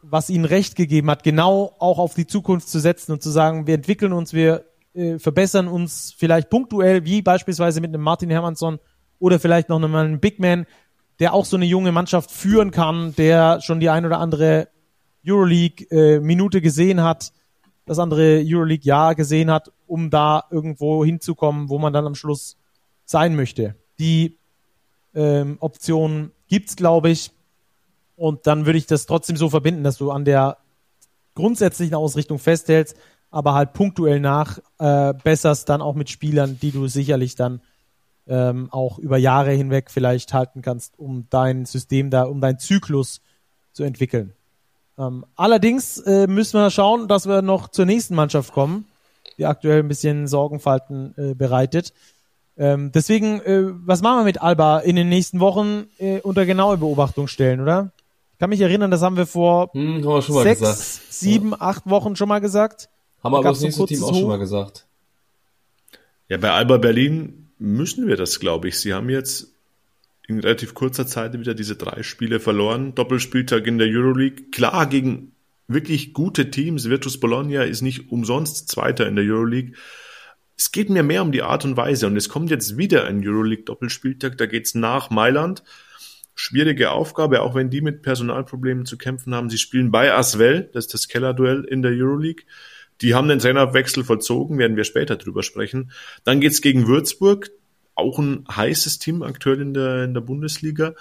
Speaker 2: was ihnen recht gegeben hat, genau auch auf die Zukunft zu setzen und zu sagen, wir entwickeln uns, wir äh, verbessern uns vielleicht punktuell, wie beispielsweise mit einem Martin Hermansson oder vielleicht noch einem Big Man, der auch so eine junge Mannschaft führen kann, der schon die ein oder andere Euroleague-Minute äh, gesehen hat, das andere Euroleague-Jahr gesehen hat, um da irgendwo hinzukommen, wo man dann am Schluss sein möchte. Die ähm, Option gibt's, glaube ich. Und dann würde ich das trotzdem so verbinden, dass du an der grundsätzlichen Ausrichtung festhältst, aber halt punktuell nach äh, besserst dann auch mit Spielern, die du sicherlich dann ähm, auch über Jahre hinweg vielleicht halten kannst, um dein System da, um deinen Zyklus zu entwickeln. Ähm, allerdings äh, müssen wir schauen, dass wir noch zur nächsten Mannschaft kommen, die aktuell ein bisschen Sorgenfalten äh, bereitet. Ähm, deswegen, äh, was machen wir mit Alba in den nächsten Wochen äh, unter genaue Beobachtung stellen, oder? Ich kann mich erinnern, das haben wir vor
Speaker 3: hm, haben wir schon mal
Speaker 2: sechs,
Speaker 3: gesagt.
Speaker 2: sieben,
Speaker 3: Ja.
Speaker 2: acht Wochen schon mal gesagt.
Speaker 3: Haben wir
Speaker 2: Da
Speaker 3: aber das
Speaker 2: so ein
Speaker 3: nächste Team auch schon
Speaker 2: Hoch.
Speaker 3: mal gesagt.
Speaker 1: Ja, bei Alba Berlin müssen wir das, glaube ich. Sie haben jetzt in relativ kurzer Zeit wieder diese drei Spiele verloren. Doppelspieltag in der Euroleague. Klar, gegen wirklich gute Teams. Virtus Bologna ist nicht umsonst Zweiter in der Euroleague. Es geht mir mehr um die Art und Weise. Und es kommt jetzt wieder ein Euroleague-Doppelspieltag. Da geht's nach Mailand. Schwierige Aufgabe, auch wenn die mit Personalproblemen zu kämpfen haben. Sie spielen bei Asvel, das ist das Kellerduell in der Euroleague. Die haben den Trainerwechsel vollzogen, werden wir später drüber sprechen. Dann geht's gegen Würzburg, auch ein heißes Team aktuell in der, in der Bundesliga.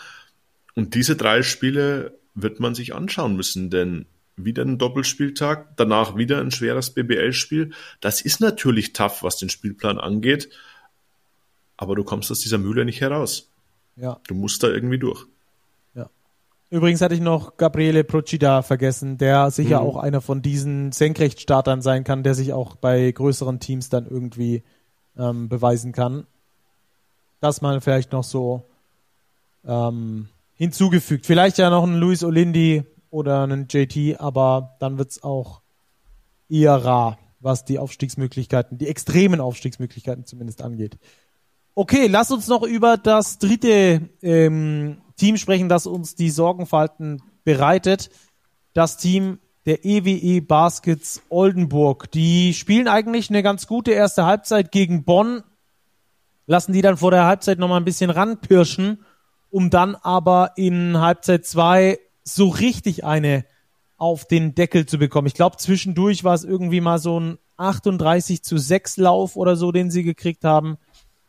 Speaker 1: Und diese drei Spiele wird man sich anschauen müssen, denn wieder ein Doppelspieltag, danach wieder ein schweres BBL-Spiel. Das ist natürlich tough, was den Spielplan angeht, aber du kommst aus dieser Mühle nicht heraus.
Speaker 2: Ja.
Speaker 1: Du musst da irgendwie durch.
Speaker 2: Übrigens hatte ich noch Gabriele Procida vergessen, der sicher
Speaker 1: Mhm.
Speaker 2: auch einer von diesen Senkrechtstartern sein kann, der sich auch bei größeren Teams dann irgendwie ähm, beweisen kann. Das mal vielleicht noch so ähm, hinzugefügt. Vielleicht ja noch ein Luis Olindi oder einen JT, aber dann wird's auch eher rar, was die Aufstiegsmöglichkeiten, die extremen Aufstiegsmöglichkeiten zumindest angeht. Okay, lass uns noch über das dritte ähm, Team sprechen, das uns die Sorgenfalten bereitet. Das Team der EWE Baskets Oldenburg. Die spielen eigentlich eine ganz gute erste Halbzeit gegen Bonn, lassen die dann vor der Halbzeit nochmal ein bisschen ranpirschen, um dann aber in Halbzeit zwei so richtig eine auf den Deckel zu bekommen. Ich glaube, zwischendurch war es irgendwie mal so ein 38 zu 6 Lauf oder so, den sie gekriegt haben.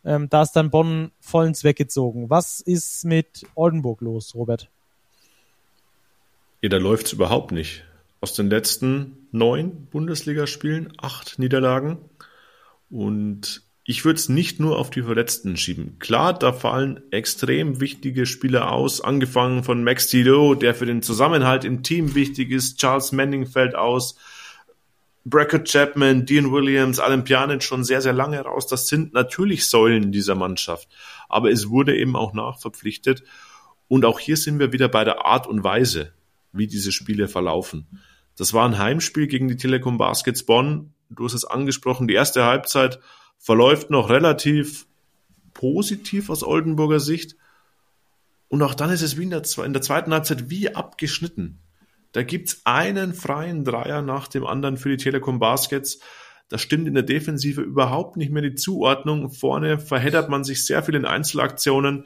Speaker 2: Ähm, da ist dann Bonn vollends weggezogen. Was ist mit Oldenburg los, Robert?
Speaker 1: Ja, da läuft's überhaupt nicht. Aus den letzten neun Bundesligaspielen acht Niederlagen. Und ich würde es nicht nur auf die Verletzten schieben. Klar, da fallen extrem wichtige Spieler aus, angefangen von Max Tilo, der für den Zusammenhalt im Team wichtig ist. Charles Manning fällt aus. Brackett Chapman, Dean Williams, Alan Pjanic schon sehr, sehr lange raus. Das sind natürlich Säulen dieser Mannschaft. Aber es wurde eben auch nachverpflichtet. Und auch hier sind wir wieder bei der Art und Weise, wie diese Spiele verlaufen. Das war ein Heimspiel gegen die Telekom Baskets Bonn. Du hast es angesprochen, die erste Halbzeit verläuft noch relativ positiv aus Oldenburger Sicht. Und auch dann ist es wie in der, in der zweiten Halbzeit wie abgeschnitten. Da gibt's einen freien Dreier nach dem anderen für die Telekom Baskets. Da stimmt in der Defensive überhaupt nicht mehr die Zuordnung. Vorne verheddert man sich sehr viel in Einzelaktionen.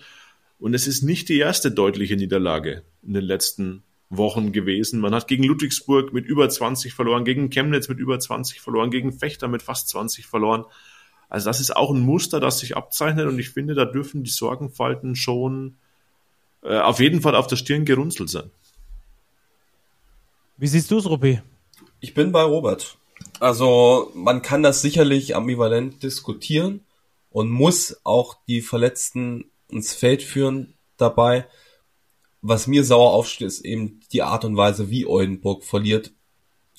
Speaker 1: Und es ist nicht die erste deutliche Niederlage in den letzten Wochen gewesen. Man hat gegen Ludwigsburg mit über 20 verloren, gegen Chemnitz mit über 20 verloren, gegen Fechter mit fast 20 verloren. Also das ist auch ein Muster, das sich abzeichnet und ich finde, da dürfen die Sorgenfalten schon äh, auf jeden Fall auf der Stirn gerunzelt sein.
Speaker 2: Wie siehst du es, Ruppi?
Speaker 3: Ich bin bei Robert. Also man kann das sicherlich ambivalent diskutieren und muss auch die Verletzten ins Feld führen dabei. Was mir sauer aufsteht, ist eben die Art und Weise, wie Oldenburg verliert.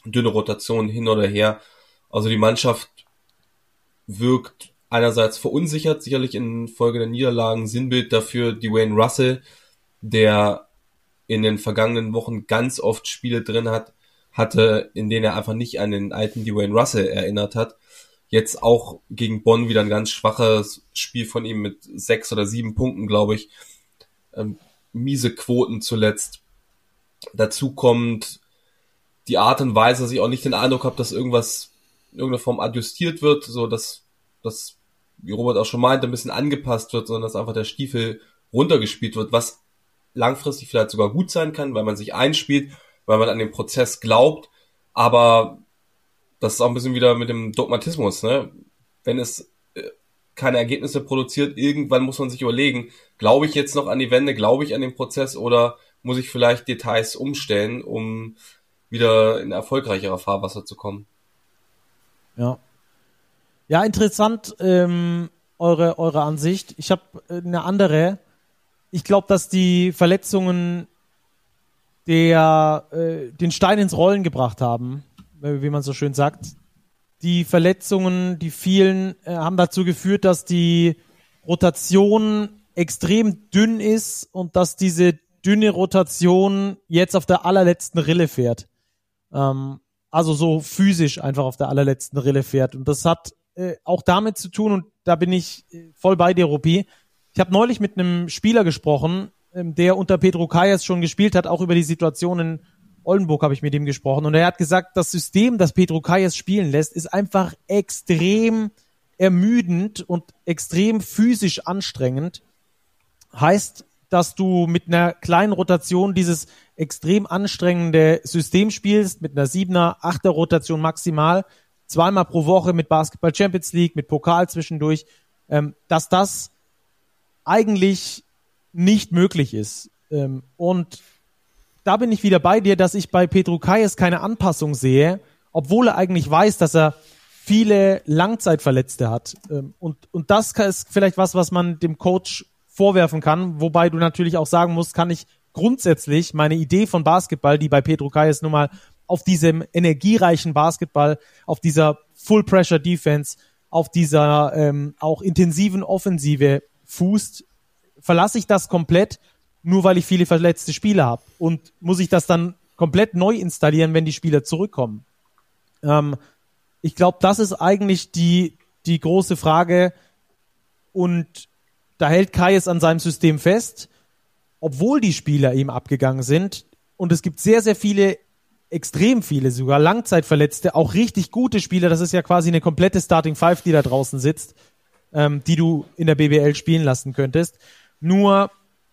Speaker 3: Dünne Rotation hin oder her. Also die Mannschaft wirkt einerseits verunsichert, sicherlich in Folge der Niederlagen. Sinnbild dafür Dwayne Russell, der in den vergangenen Wochen ganz oft Spiele drin hat, hatte, in denen er einfach nicht an den alten Dwayne Russell erinnert hat. Jetzt auch gegen Bonn wieder ein ganz schwaches Spiel von ihm mit sechs oder sieben Punkten, glaube ich. Ähm, miese Quoten zuletzt. Dazu kommt die Art und Weise, dass ich auch nicht den Eindruck habe, dass irgendwas in irgendeiner Form adjustiert wird, so dass das, wie Robert auch schon meinte, ein bisschen angepasst wird, sondern dass einfach der Stiefel runtergespielt wird, was langfristig vielleicht sogar gut sein kann, weil man sich einspielt, weil man an den Prozess glaubt, aber das ist auch ein bisschen wieder mit dem Dogmatismus, ne? Wenn es äh, keine Ergebnisse produziert, irgendwann muss man sich überlegen, glaube ich jetzt noch an die Wende, glaube ich an den Prozess oder muss ich vielleicht Details umstellen, um wieder in erfolgreicherer Fahrwasser zu kommen.
Speaker 2: Ja. Ja, interessant, ähm, eure, eure Ansicht. Ich habe äh, eine andere. Ich glaube, dass die Verletzungen der äh, den Stein ins Rollen gebracht haben, äh, wie man so schön sagt. Die Verletzungen, die vielen, äh, haben dazu geführt, dass die Rotation extrem dünn ist und dass diese dünne Rotation jetzt auf der allerletzten Rille fährt. Ähm, also so physisch einfach auf der allerletzten Rille fährt. Und das hat äh, auch damit zu tun, und da bin ich äh, voll bei dir, Rupi. Ich habe neulich mit einem Spieler gesprochen, ähm, der unter Pedro Kayas schon gespielt hat, auch über die Situation in Oldenburg habe ich mit ihm gesprochen. Und er hat gesagt, das System, das Pedro Kayas spielen lässt, ist einfach extrem ermüdend und extrem physisch anstrengend. Heißt, dass du mit einer kleinen Rotation dieses extrem anstrengende System spielst, mit einer siebener, achter Rotation maximal, zweimal pro Woche mit Basketball Champions League, mit Pokal zwischendurch, ähm, dass das eigentlich nicht möglich ist. Ähm, und da bin ich wieder bei dir, dass ich bei Petro Kayes keine Anpassung sehe, obwohl er eigentlich weiß, dass er viele Langzeitverletzte hat. Ähm, und, und das ist vielleicht was, was man dem Coach vorwerfen kann, wobei du natürlich auch sagen musst, kann ich grundsätzlich meine Idee von Basketball, die bei Pedro Kayes nun mal auf diesem energiereichen Basketball, auf dieser Full Pressure Defense, auf dieser ähm, auch intensiven Offensive fußt, verlasse ich das komplett, nur weil ich viele verletzte Spieler habe und muss ich das dann komplett neu installieren, wenn die Spieler zurückkommen. Ähm, ich glaube, das ist eigentlich die die große Frage und da hält Kai es an seinem System fest, obwohl die Spieler ihm abgegangen sind. Und es gibt sehr, sehr viele, extrem viele sogar, Langzeitverletzte, auch richtig gute Spieler. Das ist ja quasi eine komplette Starting Five, die da draußen sitzt, ähm, die du in der BBL spielen lassen könntest. Nur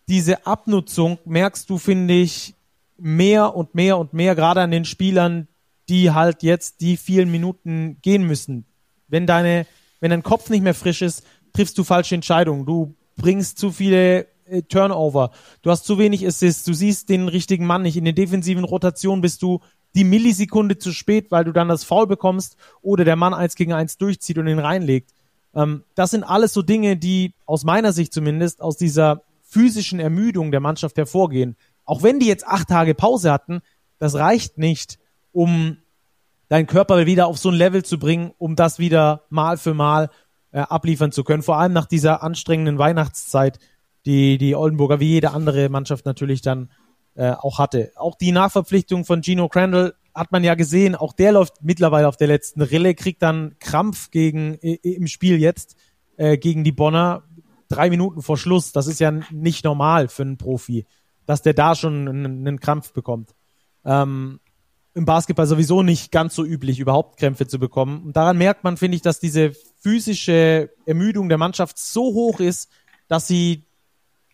Speaker 2: diese Abnutzung merkst du, finde ich, mehr und mehr und mehr, gerade an den Spielern, die halt jetzt die vielen Minuten gehen müssen. Wenn deine, wenn dein Kopf nicht mehr frisch ist, triffst du falsche Entscheidungen. Du bringst zu viele äh, Turnover. Du hast zu wenig Assists. Du siehst den richtigen Mann nicht. In den defensiven Rotationen bist du die Millisekunde zu spät, weil du dann das Foul bekommst oder der Mann eins gegen eins durchzieht und ihn reinlegt. Ähm, das sind alles so Dinge, die aus meiner Sicht zumindest aus dieser physischen Ermüdung der Mannschaft hervorgehen. Auch wenn die jetzt acht Tage Pause hatten, das reicht nicht, um deinen Körper wieder auf so ein Level zu bringen, um das wieder Mal für Mal äh, abliefern zu können. Vor allem nach dieser anstrengenden Weihnachtszeit, die die Oldenburger wie jede andere Mannschaft natürlich dann äh, auch hatte. Auch die Nachverpflichtung von Gino Crandall hat man ja gesehen, auch der läuft mittlerweile auf der letzten Rille, kriegt dann Krampf gegen im Spiel jetzt äh, gegen die Bonner drei Minuten vor Schluss. Das ist ja nicht normal für einen Profi, dass der da schon einen, Krampf bekommt. Ähm, im Basketball sowieso nicht ganz so üblich, überhaupt Krämpfe zu bekommen. Und daran merkt man, finde ich, dass diese physische Ermüdung der Mannschaft so hoch ist, dass sie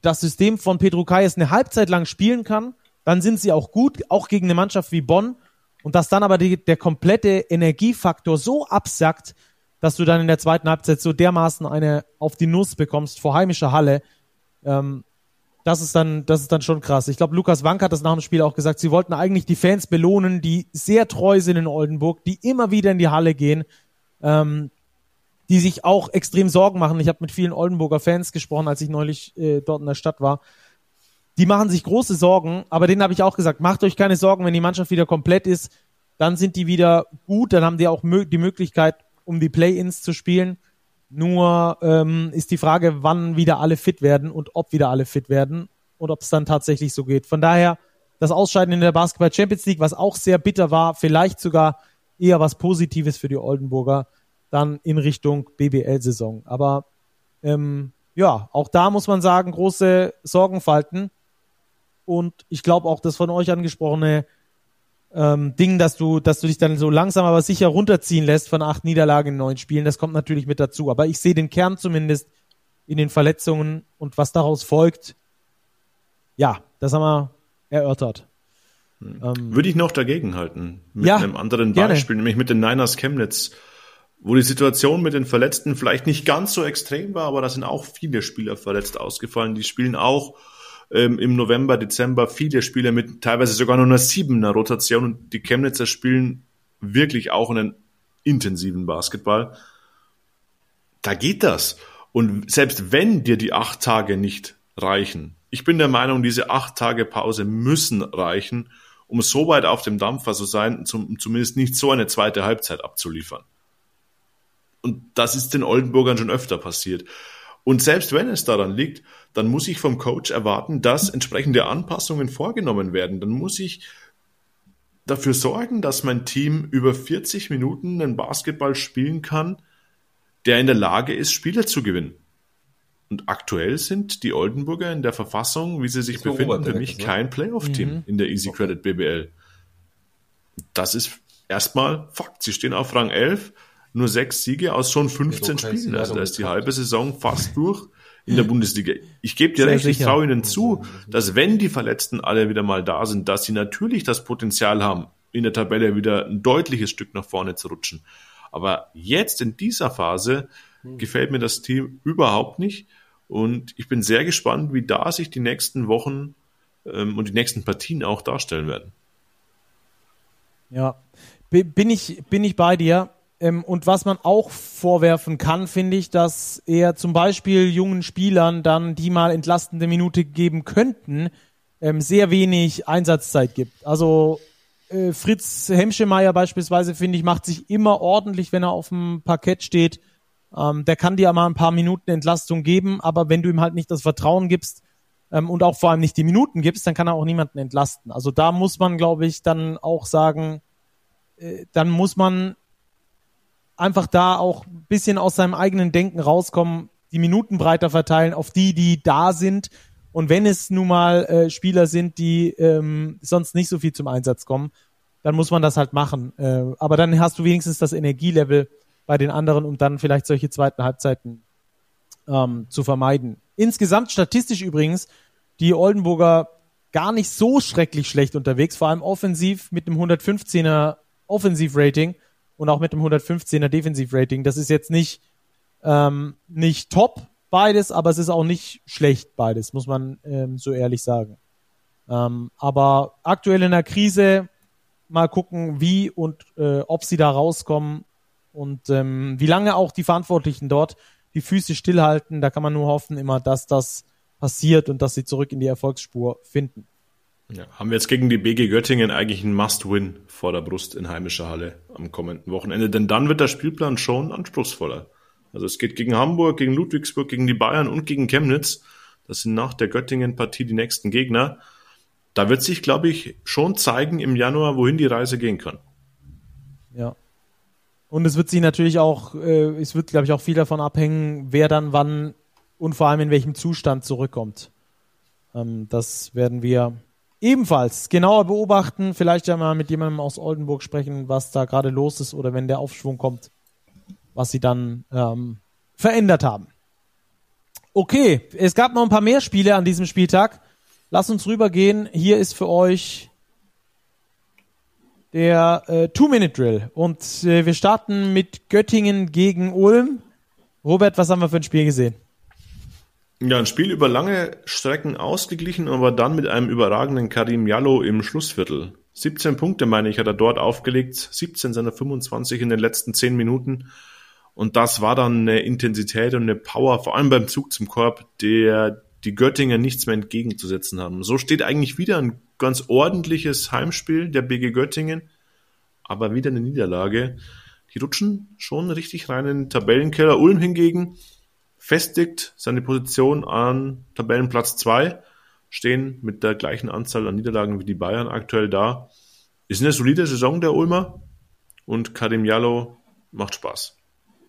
Speaker 2: das System von Pedro Kayes eine Halbzeit lang spielen kann. Dann sind sie auch gut, auch gegen eine Mannschaft wie Bonn. Und dass dann aber die, der komplette Energiefaktor so absackt, dass du dann in der zweiten Halbzeit so dermaßen eine auf die Nuss bekommst vor heimischer Halle. Ähm, das ist dann, das ist dann schon krass. Ich glaube, Lukas Wank hat das nach dem Spiel auch gesagt. Sie wollten eigentlich die Fans belohnen, die sehr treu sind in Oldenburg, die immer wieder in die Halle gehen, ähm, die sich auch extrem Sorgen machen. Ich habe mit vielen Oldenburger Fans gesprochen, als ich neulich äh, dort in der Stadt war. Die machen sich große Sorgen, aber denen habe ich auch gesagt, macht euch keine Sorgen, wenn die Mannschaft wieder komplett ist, dann sind die wieder gut, dann haben die auch die Möglichkeit, um die Play-ins zu spielen. Nur ähm, ist die Frage, wann wieder alle fit werden und ob wieder alle fit werden und ob es dann tatsächlich so geht. Von daher das Ausscheiden in der Basketball Champions League, was auch sehr bitter war, vielleicht sogar eher was Positives für die Oldenburger, dann in Richtung BBL-Saison. Aber ähm, ja, auch da muss man sagen, große Sorgenfalten. Und ich glaube auch das von euch angesprochene ähm, Ding, dass du, dass du dich dann so langsam aber sicher runterziehen lässt von acht Niederlagen in neun Spielen. Das kommt natürlich mit dazu. Aber ich sehe den Kern zumindest in den Verletzungen und was daraus folgt. Ja, das haben wir erörtert.
Speaker 1: Hm. Ähm, Würde ich noch dagegen halten. Mit
Speaker 2: ja,
Speaker 1: einem anderen Beispiel, gerne. nämlich mit den Niners Chemnitz, wo die Situation mit den Verletzten vielleicht nicht ganz so extrem war, aber da sind auch viele Spieler verletzt ausgefallen. Die spielen auch ähm, im November, Dezember viele Spieler mit teilweise sogar nur einer siebener Rotation und die Chemnitzer spielen wirklich auch einen intensiven Basketball. Da geht das. Und selbst wenn dir die acht Tage nicht reichen, ich bin der Meinung, diese acht Tage Pause müssen reichen, um so weit auf dem Dampfer zu sein, zum, zumindest nicht so eine zweite Halbzeit abzuliefern. Und das ist den Oldenburgern schon öfter passiert. Und selbst wenn es daran liegt, dann muss ich vom Coach erwarten, dass entsprechende Anpassungen vorgenommen werden. Dann muss ich dafür sorgen, dass mein Team über 40 Minuten einen Basketball spielen kann, der in der Lage ist, Spiele zu gewinnen. Und aktuell sind die Oldenburger in der Verfassung, wie sie sich befinden, für mich kein Playoff-Team mhm. in der Easy Credit BBL. Das ist erstmal Fakt. Sie stehen auf Rang 11, nur sechs Siege aus schon 15 Spielen. Also da ist die halbe Saison fast durch in der Bundesliga. Ich gebe dir Sehr recht, sicher. ich traue ihnen zu, dass wenn die Verletzten alle wieder mal da sind, dass sie natürlich das Potenzial haben, in der Tabelle wieder ein deutliches Stück nach vorne zu rutschen. Aber jetzt in dieser Phase hm. gefällt mir das Team überhaupt nicht. Und ich bin sehr gespannt, wie da sich die nächsten Wochen ähm, und die nächsten Partien auch darstellen werden.
Speaker 2: Ja, bin ich, bin ich bei dir. Ähm, und was man auch vorwerfen kann, finde ich, dass er zum Beispiel jungen Spielern dann, die mal entlastende Minute geben könnten, ähm, sehr wenig Einsatzzeit gibt. Also äh, Fritz Hemschemeyer beispielsweise, finde ich, macht sich immer ordentlich, wenn er auf dem Parkett steht. Ähm, der kann dir mal ein paar Minuten Entlastung geben, aber wenn du ihm halt nicht das Vertrauen gibst ähm, und auch vor allem nicht die Minuten gibst, dann kann er auch niemanden entlasten. Also da muss man, glaube ich, dann auch sagen, äh, dann muss man einfach da auch ein bisschen aus seinem eigenen Denken rauskommen, die Minuten breiter verteilen auf die, die da sind. Und wenn es nun mal äh, Spieler sind, die ähm, sonst nicht so viel zum Einsatz kommen, dann muss man das halt machen. Äh, aber dann hast du wenigstens das Energielevel, bei den anderen, um dann vielleicht solche zweiten Halbzeiten ähm, zu vermeiden. Insgesamt statistisch übrigens die Oldenburger gar nicht so schrecklich schlecht unterwegs, vor allem offensiv mit einem 115er Offensivrating und auch mit dem 115er Defensivrating. Das ist jetzt nicht, ähm, nicht top beides, aber es ist auch nicht schlecht beides, muss man ähm, so ehrlich sagen. Ähm, aber aktuell in der Krise mal gucken, wie und äh, ob sie da rauskommen und ähm, wie lange auch die Verantwortlichen dort die Füße stillhalten, da kann man nur hoffen immer, dass das passiert und dass sie zurück in die Erfolgsspur finden.
Speaker 1: Ja, haben wir jetzt gegen die BG Göttingen eigentlich ein Must-Win vor der Brust in heimischer Halle am kommenden Wochenende, denn dann wird der Spielplan schon anspruchsvoller. Also es geht gegen Hamburg, gegen Ludwigsburg, gegen die Bayern und gegen Chemnitz. Das sind nach der Göttingen-Partie die nächsten Gegner. Da wird sich, glaube ich, schon zeigen im Januar, wohin die Reise gehen kann.
Speaker 2: Ja, und es wird sich natürlich auch, äh, es wird, glaube ich, auch viel davon abhängen, wer dann wann und vor allem in welchem Zustand zurückkommt. Ähm, das werden wir ebenfalls genauer beobachten. Vielleicht ja mal mit jemandem aus Oldenburg sprechen, was da gerade los ist oder wenn der Aufschwung kommt, was sie dann ähm, verändert haben. Okay, es gab noch ein paar mehr Spiele an diesem Spieltag. Lass uns rübergehen. Hier ist für euch der äh, Two-Minute-Drill. Und äh, wir starten mit Göttingen gegen Ulm. Robert, was haben wir für ein Spiel gesehen?
Speaker 1: Ja, ein Spiel über lange Strecken ausgeglichen, aber dann mit einem überragenden Karim Jallo im Schlussviertel. 17 Punkte, meine ich, hat er dort aufgelegt, 17 seiner 25 in den letzten 10 Minuten. Und das war dann eine Intensität und eine Power, vor allem beim Zug zum Korb, der die Göttinger nichts mehr entgegenzusetzen haben. So steht eigentlich wieder ein ganz ordentliches Heimspiel der BG Göttingen, aber wieder eine Niederlage. Die rutschen schon richtig rein in den Tabellenkeller. Ulm hingegen festigt seine Position an Tabellenplatz 2, stehen mit der gleichen Anzahl an Niederlagen wie die Bayern aktuell da. Ist eine solide Saison der Ulmer und Karim Jallo macht Spaß.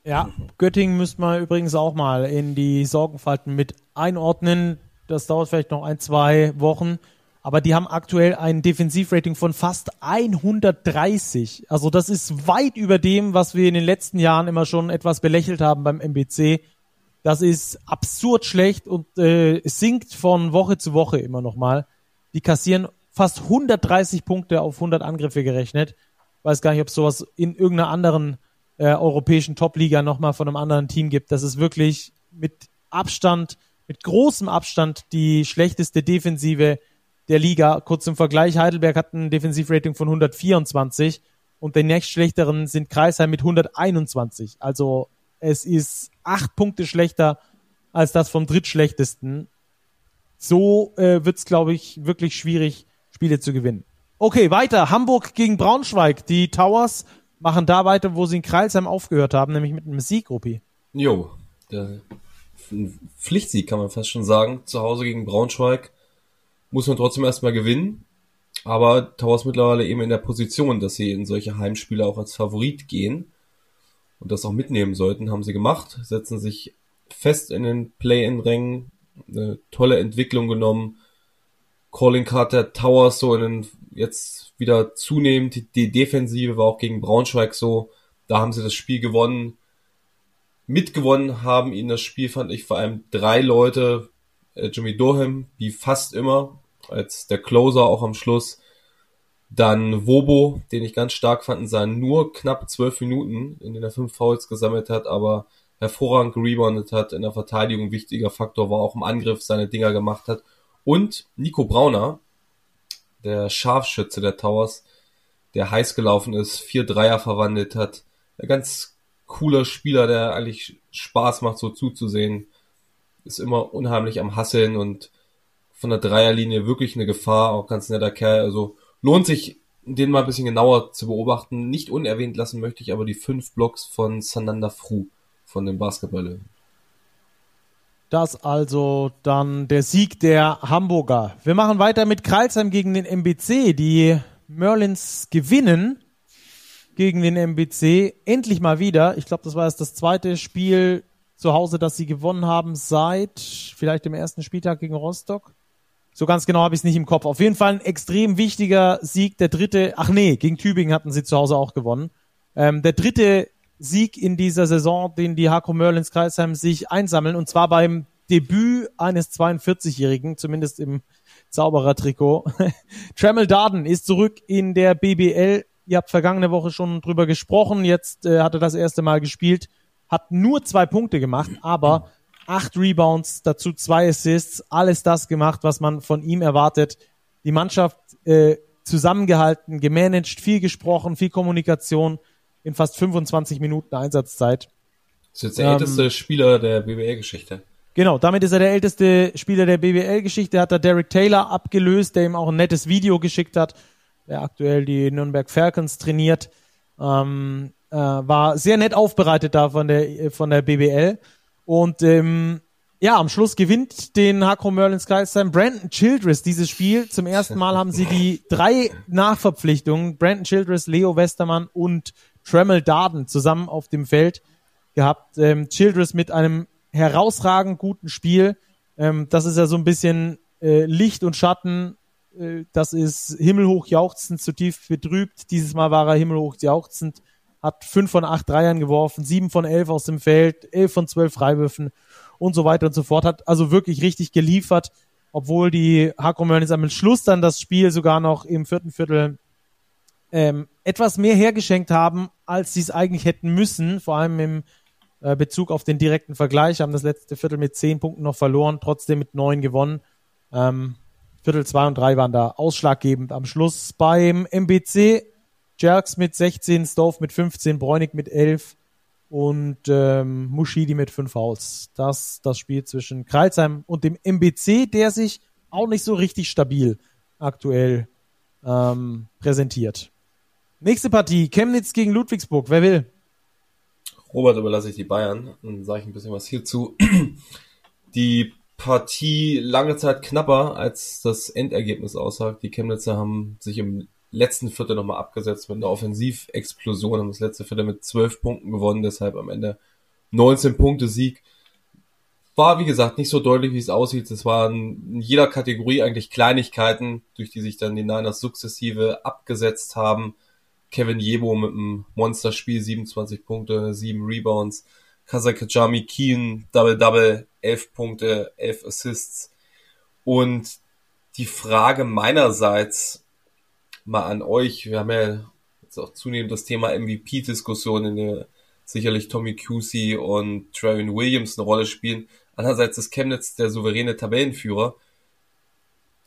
Speaker 2: Ja, Göttingen müsste man übrigens auch mal in die Sorgenfalten mit einordnen. Das dauert vielleicht noch ein, zwei Wochen. Aber die haben aktuell ein Defensivrating von fast 130. Also das ist weit über dem, was wir in den letzten Jahren immer schon etwas belächelt haben beim MBC. Das ist absurd schlecht und äh, sinkt von Woche zu Woche immer noch mal. Die kassieren fast 130 Punkte auf 100 Angriffe gerechnet. Weiß gar nicht, ob sowas in irgendeiner anderen äh, europäischen Top-Liga nochmal von einem anderen Team gibt. Das ist wirklich mit Abstand mit großem Abstand die schlechteste Defensive der Liga. Kurz zum Vergleich, Heidelberg hat ein Defensivrating von 124 und der nächstschlechteren sind Kreisheim mit 121. Also es ist acht Punkte schlechter als das vom drittschlechtesten. So äh, wird es, glaube ich, wirklich schwierig, Spiele zu gewinnen. Okay, weiter. Hamburg gegen Braunschweig. Die Towers machen da weiter, wo sie in Kreilsheim aufgehört haben, nämlich mit einem Sieg, Rupi.
Speaker 3: Jo, der Pflichtsieg kann man fast schon sagen. Zu Hause gegen Braunschweig muss man trotzdem erstmal gewinnen. Aber Towers mittlerweile eben in der Position, dass sie in solche Heimspiele auch als Favorit gehen und das auch mitnehmen sollten, haben sie gemacht, setzen sich fest in den Play-in-Rängen, eine tolle Entwicklung genommen. Calling Card der Towers so in den, jetzt wieder zunehmend. Die Defensive war auch gegen Braunschweig so. Da haben sie das Spiel gewonnen. Mitgewonnen haben ihnen das Spiel, fand ich, vor allem drei Leute. Äh, Jimmy Durham, wie fast immer, als der Closer auch am Schluss. Dann Wobo, den ich ganz stark fand, seinen nur knapp zwölf Minuten, in denen er fünf Fouls gesammelt hat, aber hervorragend reboundet hat, in der Verteidigung wichtiger Faktor war, auch im Angriff seine Dinger gemacht hat. Und Nico Brauner, der Scharfschütze der Towers, der heiß gelaufen ist, vier Dreier verwandelt hat. Ein ganz cooler Spieler, der eigentlich Spaß macht, so zuzusehen. Ist immer unheimlich am Hasseln und von der Dreierlinie wirklich eine Gefahr, auch ganz netter Kerl. Also lohnt sich, den mal ein bisschen genauer zu beobachten. Nicht unerwähnt lassen möchte ich aber die fünf Blocks von Sananda Fru von den Basketball.
Speaker 2: Das also dann der Sieg der Hamburger. Wir machen weiter mit Kreilsheim gegen den MBC. Die Merlins gewinnen gegen den MBC endlich mal wieder. Ich glaube, das war jetzt das zweite Spiel zu Hause, das sie gewonnen haben seit vielleicht dem ersten Spieltag gegen Rostock. So ganz genau habe ich es nicht im Kopf. Auf jeden Fall ein extrem wichtiger Sieg. Der dritte, ach nee, gegen Tübingen hatten sie zu Hause auch gewonnen. Ähm, der dritte Sieg in dieser Saison, den die Hako Merlins Kreisheim sich einsammeln, und zwar beim Debüt eines 42-Jährigen, zumindest im Zauberertrikot. Tremel Darden ist zurück in der BBL. Ihr habt vergangene Woche schon drüber gesprochen. Jetzt äh, hat er das erste Mal gespielt. Hat nur zwei Punkte gemacht, aber acht Rebounds, dazu zwei Assists. Alles das gemacht, was man von ihm erwartet. Die Mannschaft äh, zusammengehalten, gemanagt, viel gesprochen, viel Kommunikation in fast 25 Minuten Einsatzzeit.
Speaker 3: Das ist jetzt der ähm, älteste Spieler der BWL-Geschichte.
Speaker 2: Genau, damit ist er der älteste Spieler der BWL-Geschichte. Hat er Derek Taylor abgelöst, der ihm auch ein nettes Video geschickt hat, der aktuell die Nürnberg Falcons trainiert. Ähm, äh, war sehr nett aufbereitet da von der von der BWL. Und ähm, ja, am Schluss gewinnt den Hakro Merlin Skyslam Brandon Childress dieses Spiel. Zum ersten Mal haben sie die drei Nachverpflichtungen, Brandon Childress, Leo Westermann und Tremel Darden zusammen auf dem Feld gehabt. Ähm, Childress mit einem herausragend guten Spiel. Ähm, das ist ja so ein bisschen äh, Licht und Schatten. Äh, das ist himmelhoch jauchzend, zu betrübt. Dieses Mal war er himmelhoch jauchzend, hat fünf von acht Dreiern geworfen, sieben von elf aus dem Feld, elf von zwölf Freiwürfen und so weiter und so fort. Hat also wirklich richtig geliefert, obwohl die Hakro Mörnis am Schluss dann das Spiel sogar noch im vierten Viertel ähm, etwas mehr hergeschenkt haben, als sie es eigentlich hätten müssen, vor allem im äh, Bezug auf den direkten Vergleich, haben das letzte Viertel mit zehn Punkten noch verloren, trotzdem mit neun gewonnen. Ähm, Viertel zwei und drei waren da ausschlaggebend am Schluss. Beim MBC Jerks mit 16, Stove mit 15, Bräunig mit 11 und ähm, Mushidi mit 5 Fouls. Das das Spiel zwischen Kreilsheim und dem MBC, der sich auch nicht so richtig stabil aktuell ähm, präsentiert. Nächste Partie, Chemnitz gegen Ludwigsburg. Wer will?
Speaker 3: Robert überlasse ich die Bayern. Dann sage ich ein bisschen was hierzu. Die Partie lange Zeit knapper, als das Endergebnis aussagt. Die Chemnitzer haben sich im letzten Viertel nochmal abgesetzt mit einer Offensivexplosion, haben das letzte Viertel mit zwölf Punkten gewonnen, deshalb am Ende 19 Punkte Sieg. War, wie gesagt, nicht so deutlich, wie es aussieht. Es waren in jeder Kategorie eigentlich Kleinigkeiten, durch die sich dann die Niners sukzessive abgesetzt haben. Kevin Jebo mit einem Monsterspiel, 27 Punkte, 7 Rebounds. Kazakajami Keen, Double-Double, 11 Punkte, 11 Assists. Und die Frage meinerseits mal an euch, wir haben ja jetzt auch zunehmend das Thema MVP-Diskussion, in der sicherlich Tommy Cusey und Trevin Williams eine Rolle spielen. Andererseits ist Chemnitz der souveräne Tabellenführer.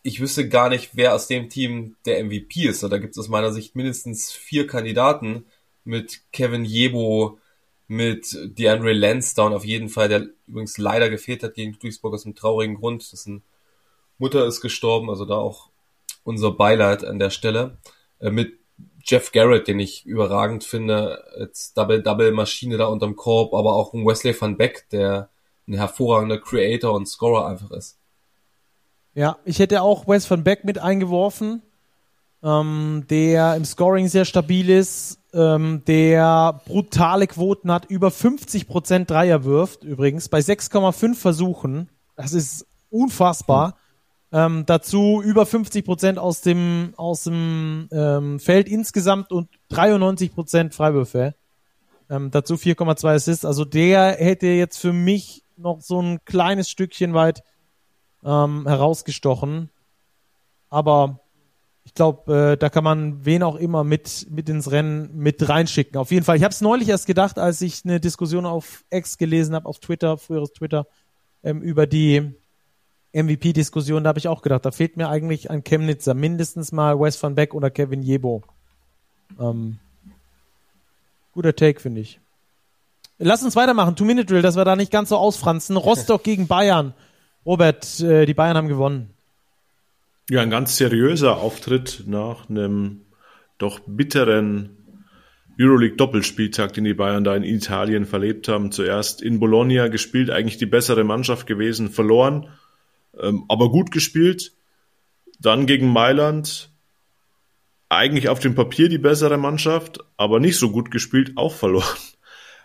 Speaker 3: Ich wüsste gar nicht, wer aus dem Team der MVP ist. Da gibt es aus meiner Sicht mindestens vier Kandidaten mit Kevin Jebo, mit DeAndre Lansdowne auf jeden Fall, der übrigens leider gefehlt hat gegen Duisburg aus einem traurigen Grund. Dessen Mutter ist gestorben, also da auch unser Beileid an der Stelle. Äh, mit Jeff Garrett, den ich überragend finde, als Double-Double-Maschine da unterm Korb, aber auch ein Wesley van Beck, der ein hervorragender Creator und Scorer einfach ist.
Speaker 2: Ja, ich hätte auch Wes van Beck mit eingeworfen, ähm, der im Scoring sehr stabil ist, ähm, der brutale Quoten hat, über 50% Dreier wirft, übrigens, bei 6,5 Versuchen. Das ist unfassbar. Hm. Ähm, dazu über 50% aus dem, aus dem ähm, Feld insgesamt und 93% Freiwürfe. Ähm, dazu 4,2 Assists. Also der hätte jetzt für mich noch so ein kleines Stückchen weit ähm, herausgestochen. Aber ich glaube, äh, da kann man wen auch immer mit, mit ins Rennen mit reinschicken. Auf jeden Fall. Ich habe es neulich erst gedacht, als ich eine Diskussion auf X gelesen habe, auf Twitter, früheres Twitter, ähm, über die MVP-Diskussion. Da habe ich auch gedacht, da fehlt mir eigentlich ein Chemnitzer. Mindestens mal Wes van Beck oder Kevin Jebo. Ähm, guter Take, finde ich. Lass uns weitermachen. Two-Minute-Drill, dass wir da nicht ganz so ausfranzen. Rostock gegen Bayern. Robert, äh, die Bayern haben gewonnen.
Speaker 1: Ja, ein ganz seriöser Auftritt nach einem doch bitteren Euroleague-Doppelspieltag, den die Bayern da in Italien verlebt haben. Zuerst in Bologna gespielt, eigentlich die bessere Mannschaft gewesen, verloren, ähm, aber gut gespielt. Dann gegen Mailand, eigentlich auf dem Papier die bessere Mannschaft, aber nicht so gut gespielt, auch verloren.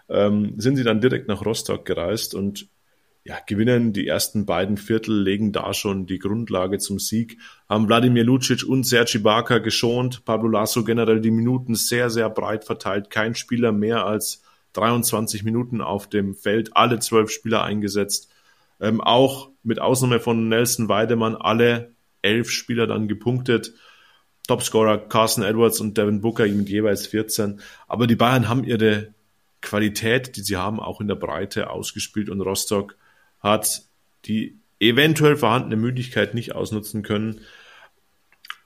Speaker 1: Ähm, sind sie dann direkt nach Rostock gereist und ja, gewinnen die ersten beiden Viertel, legen da schon die Grundlage zum Sieg, haben Wladimir Lucic und Sergi Barker geschont, Pablo Lasso generell die Minuten sehr, sehr breit verteilt, kein Spieler mehr als 23 Minuten auf dem Feld, alle zwölf Spieler eingesetzt, ähm, auch mit Ausnahme von Nelson Weidemann alle elf Spieler dann gepunktet, Topscorer Carson Edwards und Devin Booker ihm jeweils 14, aber die Bayern haben ihre Qualität, die sie haben, auch in der Breite ausgespielt und Rostock hat die eventuell vorhandene Müdigkeit nicht ausnutzen können.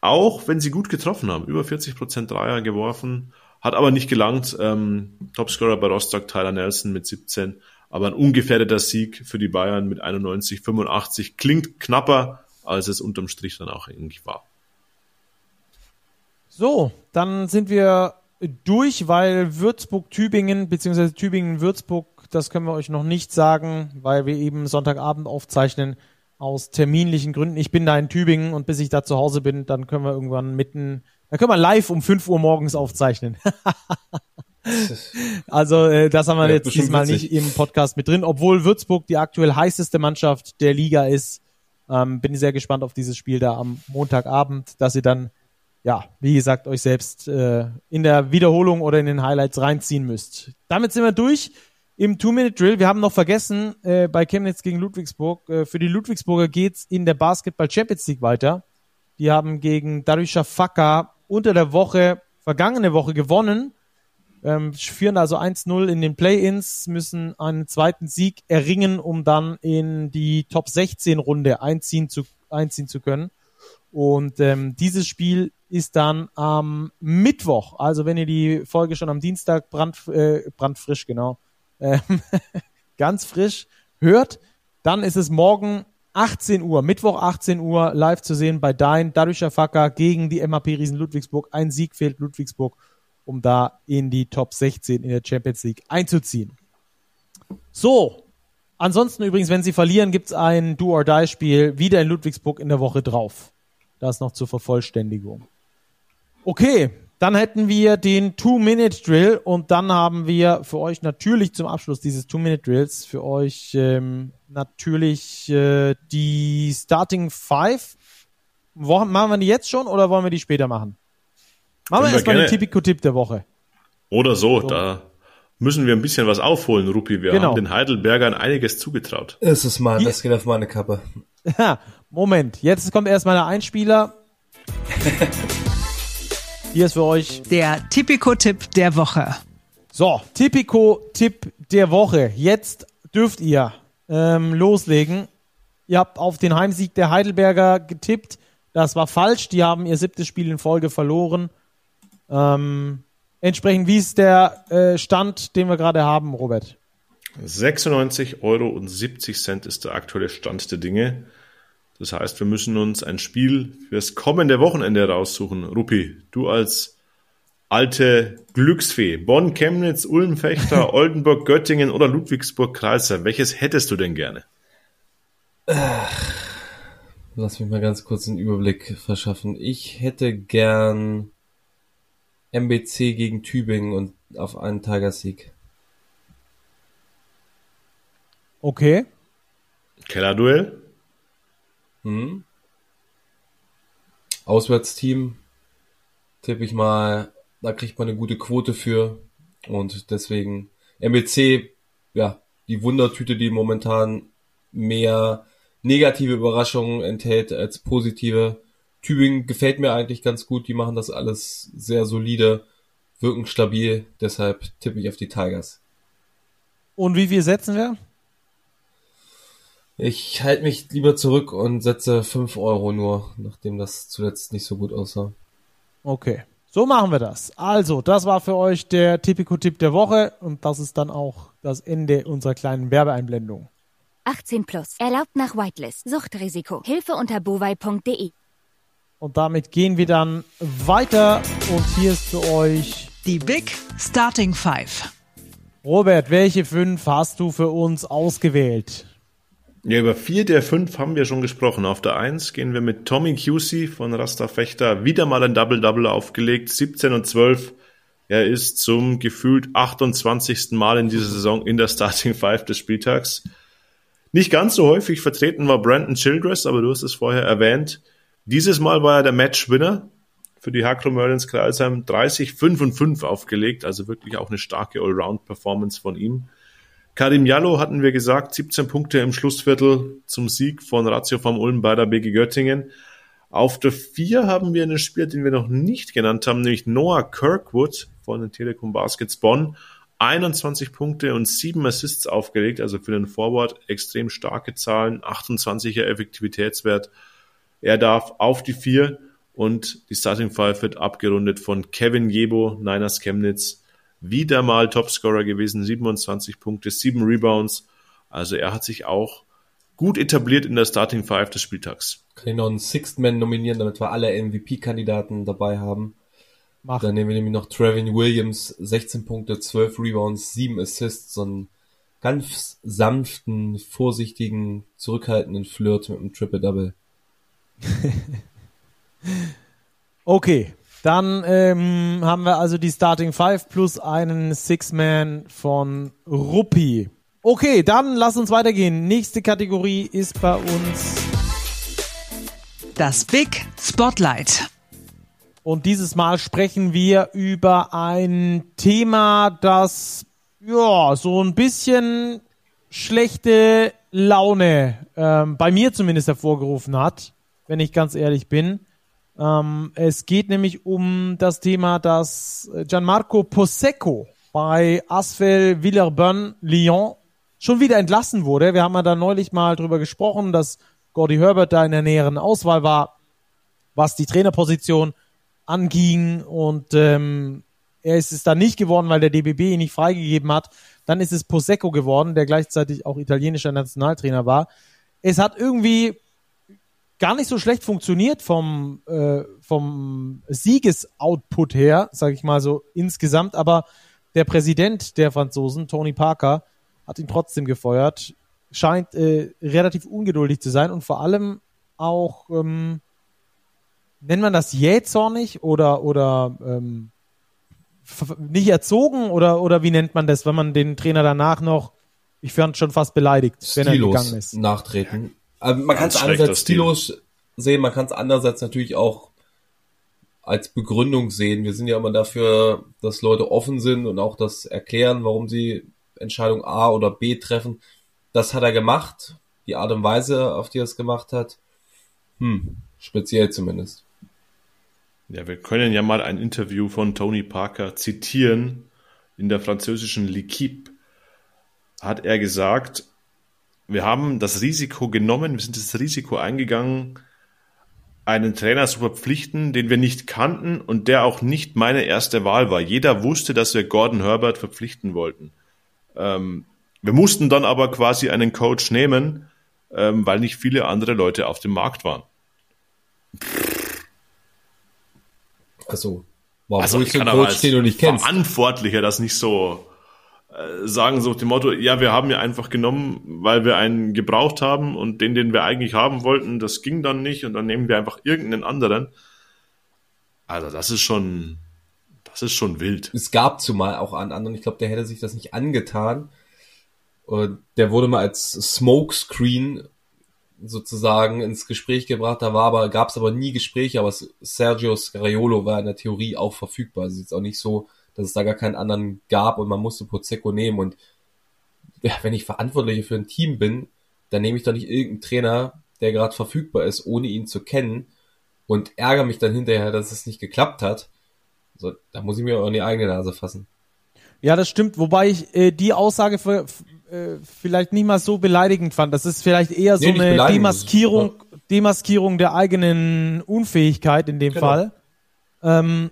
Speaker 1: Auch wenn sie gut getroffen haben, über 40% Dreier geworfen, hat aber nicht gelangt. Ähm, Topscorer bei Rostock, Tyler Nelson mit 17, aber ein ungefährdeter Sieg für die Bayern mit 91, 85. Klingt knapper, als es unterm Strich dann auch eigentlich war.
Speaker 2: So, dann sind wir durch, weil Würzburg-Tübingen bzw. Tübingen-Würzburg das können wir euch noch nicht sagen, weil wir eben Sonntagabend aufzeichnen aus terminlichen Gründen. Ich bin da in Tübingen und bis ich da zu Hause bin, dann können wir irgendwann mitten, da können wir live um 5 Uhr morgens aufzeichnen. also äh, das haben wir ja, jetzt diesmal nicht im Podcast mit drin, obwohl Würzburg die aktuell heißeste Mannschaft der Liga ist. Ähm, bin sehr gespannt auf dieses Spiel da am Montagabend, dass ihr dann ja, wie gesagt, euch selbst äh, in der Wiederholung oder in den Highlights reinziehen müsst. Damit sind wir durch im Two-Minute-Drill. Wir haben noch vergessen, äh, bei Chemnitz gegen Ludwigsburg, äh, für die Ludwigsburger geht's in der Basketball Champions League weiter. Die haben gegen Darüşşafaka unter der Woche, vergangene Woche gewonnen, ähm, führen also 1-0 in den Play-Ins, müssen einen zweiten Sieg erringen, um dann in die Top 16 Runde einziehen zu, einziehen zu können. Und ähm, dieses Spiel ist dann am Mittwoch, also wenn ihr die Folge schon am Dienstag brand, äh, brandfrisch, genau, ähm, ganz frisch hört, dann ist es morgen 18 Uhr, Mittwoch 18 Uhr live zu sehen bei Dein Dadurcher Facker gegen die MAP Riesen Ludwigsburg. Ein Sieg fehlt Ludwigsburg, um da in die Top 16 in der Champions League einzuziehen. So, ansonsten übrigens, wenn sie verlieren, gibt's ein Do-or-Die-Spiel wieder in Ludwigsburg in der Woche drauf. Das noch zur Vervollständigung. Okay, dann hätten wir den Two-Minute-Drill und dann haben wir für euch natürlich zum Abschluss dieses Two-Minute-Drills für euch ähm, natürlich äh, die Starting Five. Wo, machen wir die jetzt schon oder wollen wir die später machen? Machen wir erstmal den Typico-Tipp der Woche.
Speaker 1: Oder so, so, da müssen wir ein bisschen was aufholen, Rupi. Wir genau. haben den Heidelbergern einiges zugetraut.
Speaker 3: Es ist mal, das geht auf meine Kappe.
Speaker 2: Ja, Moment, jetzt kommt erstmal der Einspieler. Hier ist für euch
Speaker 4: der Tipico-Tipp der Woche.
Speaker 2: So, Tipico-Tipp der Woche. Jetzt dürft ihr ähm, loslegen. Ihr habt auf den Heimsieg der Heidelberger getippt. Das war falsch. Die haben ihr siebtes Spiel in Folge verloren. Ähm, entsprechend, wie ist der äh, Stand, den wir gerade haben, Robert?
Speaker 1: 96,70 Euro ist der aktuelle Stand der Dinge. Das heißt, wir müssen uns ein Spiel fürs kommende Wochenende raussuchen. Rupi, du als alte Glücksfee. Bonn, Chemnitz, Ulm, Fechter, Oldenburg, Göttingen oder Ludwigsburg, Kreiser. Welches hättest du denn gerne?
Speaker 3: Lass mich mal ganz kurz einen Überblick verschaffen. Ich hätte gern MBC gegen Tübingen und auf einen Tigersieg.
Speaker 2: Okay.
Speaker 1: Kellerduell?
Speaker 3: Hm. Auswärtsteam tippe ich mal, da kriegt man eine gute Quote für und deswegen MBC, ja, die Wundertüte, die momentan mehr negative Überraschungen enthält als positive. Tübingen gefällt mir eigentlich ganz gut, die machen das alles sehr solide, wirken stabil, deshalb tippe ich auf die Tigers.
Speaker 2: Und wie viel setzen wir?
Speaker 3: Ich halte mich lieber zurück und setze 5 Euro nur, nachdem das zuletzt nicht so gut aussah.
Speaker 2: Okay, so machen wir das. Also, das war für euch der Tipico-Tipp der Woche und das ist dann auch das Ende unserer kleinen Werbeeinblendung.
Speaker 4: 18 plus. Erlaubt nach Whitelist. Suchtrisiko. Hilfe unter bovai.de.
Speaker 2: Und damit gehen wir dann weiter und hier ist für euch
Speaker 5: die Big Starting Five.
Speaker 2: Robert, welche fünf hast du für uns ausgewählt?
Speaker 1: Ja, über vier der fünf haben wir schon gesprochen. Auf der eins gehen wir mit Tommy QC von Rasta Fechter wieder mal ein Double-Double aufgelegt. 17 und 12. Er ist zum gefühlt 28. Mal in dieser Saison in der Starting Five des Spieltags. Nicht ganz so häufig vertreten war Brandon Childress, aber du hast es vorher erwähnt. Dieses Mal war er der Matchwinner für die Hakro Merlins Kreisheim. 30, 5 und 5 aufgelegt, also wirklich auch eine starke Allround-Performance von ihm. Karim Jallo hatten wir gesagt, 17 Punkte im Schlussviertel zum Sieg von Ratio vom Ulm bei der BG Göttingen. Auf der 4 haben wir einen Spieler, den wir noch nicht genannt haben, nämlich Noah Kirkwood von den Telekom Baskets Bonn. 21 Punkte und 7 Assists aufgelegt, also für den Forward extrem starke Zahlen, 28er Effektivitätswert. Er darf auf die 4 und die Starting Five wird abgerundet von Kevin Jebo, Niners Chemnitz, wieder mal Topscorer gewesen, 27 Punkte, 7 Rebounds. Also er hat sich auch gut etabliert in der Starting Five des Spieltags.
Speaker 3: Kann ich noch einen Sixth Man nominieren, damit wir alle MVP-Kandidaten dabei haben. Mach. Dann nehmen wir nämlich noch Trevin Williams, 16 Punkte, 12 Rebounds, 7 Assists, so einen ganz sanften, vorsichtigen, zurückhaltenden Flirt mit einem Triple-Double.
Speaker 2: okay, dann ähm, haben wir also die Starting Five plus einen Six-Man von Ruppi. Okay, dann lass uns weitergehen. Nächste Kategorie ist bei uns
Speaker 5: das Big Spotlight.
Speaker 2: Und dieses Mal sprechen wir über ein Thema, das ja so ein bisschen schlechte Laune ähm, bei mir zumindest hervorgerufen hat, wenn ich ganz ehrlich bin. Ähm, es geht nämlich um das Thema, dass Gianmarco Possecco bei Asfel Villeurbanne Lyon schon wieder entlassen wurde. Wir haben ja da neulich mal drüber gesprochen, dass Gordy Herbert da in der näheren Auswahl war, was die Trainerposition anging und ähm, er ist es dann nicht geworden, weil der DBB ihn nicht freigegeben hat. Dann ist es Possecco geworden, der gleichzeitig auch italienischer Nationaltrainer war. Es hat irgendwie gar nicht so schlecht funktioniert vom, äh, vom Siegesoutput her, sage ich mal so insgesamt, aber der Präsident der Franzosen, Tony Parker, hat ihn trotzdem gefeuert, scheint äh, relativ ungeduldig zu sein und vor allem auch, ähm, nennt man das jähzornig oder, oder ähm, nicht erzogen oder, oder wie nennt man das, wenn man den Trainer danach noch, ich fand schon fast beleidigt,
Speaker 3: Stilos wenn er gegangen ist. nachtreten. Also man kann es einerseits stilos sehen, man kann es andererseits natürlich auch als Begründung sehen. Wir sind ja immer dafür, dass Leute offen sind und auch das erklären, warum sie Entscheidung A oder B treffen. Das hat er gemacht. Die Art und Weise, auf die er es gemacht hat, hm, speziell zumindest.
Speaker 1: Ja, wir können ja mal ein Interview von Tony Parker zitieren. In der französischen L'Equipe hat er gesagt, wir haben das Risiko genommen, wir sind das Risiko eingegangen, einen Trainer zu verpflichten, den wir nicht kannten und der auch nicht meine erste Wahl war. Jeder wusste, dass wir Gordon Herbert verpflichten wollten. Ähm, wir mussten dann aber quasi einen Coach nehmen, ähm, weil nicht viele andere Leute auf dem Markt waren.
Speaker 3: Also, warum
Speaker 1: Also ich kann
Speaker 3: einen
Speaker 1: aber
Speaker 3: Coach,
Speaker 1: als
Speaker 3: den du nicht kennst?
Speaker 1: Verantwortlicher das nicht so sagen, so dem Motto, ja, wir haben ihn einfach genommen, weil wir einen gebraucht haben und den, den wir eigentlich haben wollten, das ging dann nicht und dann nehmen wir einfach irgendeinen anderen. Also das ist schon, das ist schon wild.
Speaker 3: Es gab zumal auch einen anderen, ich glaube, der hätte sich das nicht angetan. Und der wurde mal als Smokescreen sozusagen ins Gespräch gebracht. Da war aber, gab es aber nie Gespräche, aber Sergio Scariolo war in der Theorie auch verfügbar. Also es ist jetzt auch nicht so, dass es da gar keinen anderen gab und man musste Pozzecco nehmen. Und ja, wenn ich Verantwortlicher für ein Team bin, dann nehme ich doch nicht irgendeinen Trainer, der gerade verfügbar ist, ohne ihn zu kennen und ärgere mich dann hinterher, dass es nicht geklappt hat. So, da muss ich mir auch in die eigene Nase fassen.
Speaker 2: Ja, das stimmt, wobei ich äh, die Aussage für, äh, vielleicht nicht mal so beleidigend fand. Das ist vielleicht eher so
Speaker 3: Nee, nicht
Speaker 2: eine Demaskierung, Demaskierung der eigenen Unfähigkeit in dem
Speaker 3: Genau.
Speaker 2: Fall. Ähm,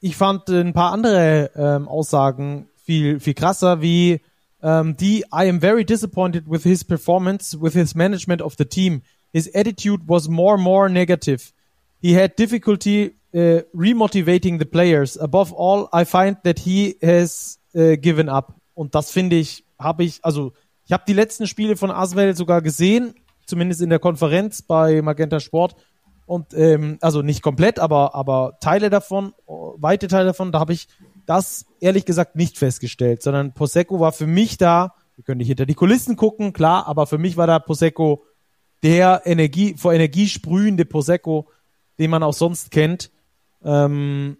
Speaker 2: ich- fand ein paar andere ähm, Aussagen viel, viel krasser, wie ähm, die I am very disappointed with his performance, with his management of the team. His attitude was more more negative. He had difficulty uh, remotivating the players. Above all, I find that he has uh, given up. Und das finde ich, habe ich, also ich habe die letzten Spiele von Aswell sogar gesehen, zumindest in der Konferenz bei Magenta Sport. Und ähm, also nicht komplett, aber aber Teile davon, weite Teile davon, da habe ich das ehrlich gesagt nicht festgestellt, sondern Prosecco war für mich da. Wir können nicht hinter die Kulissen gucken, klar, aber für mich war da Prosecco der Energie vor Energie sprühende Prosecco, den man auch sonst kennt. Ähm,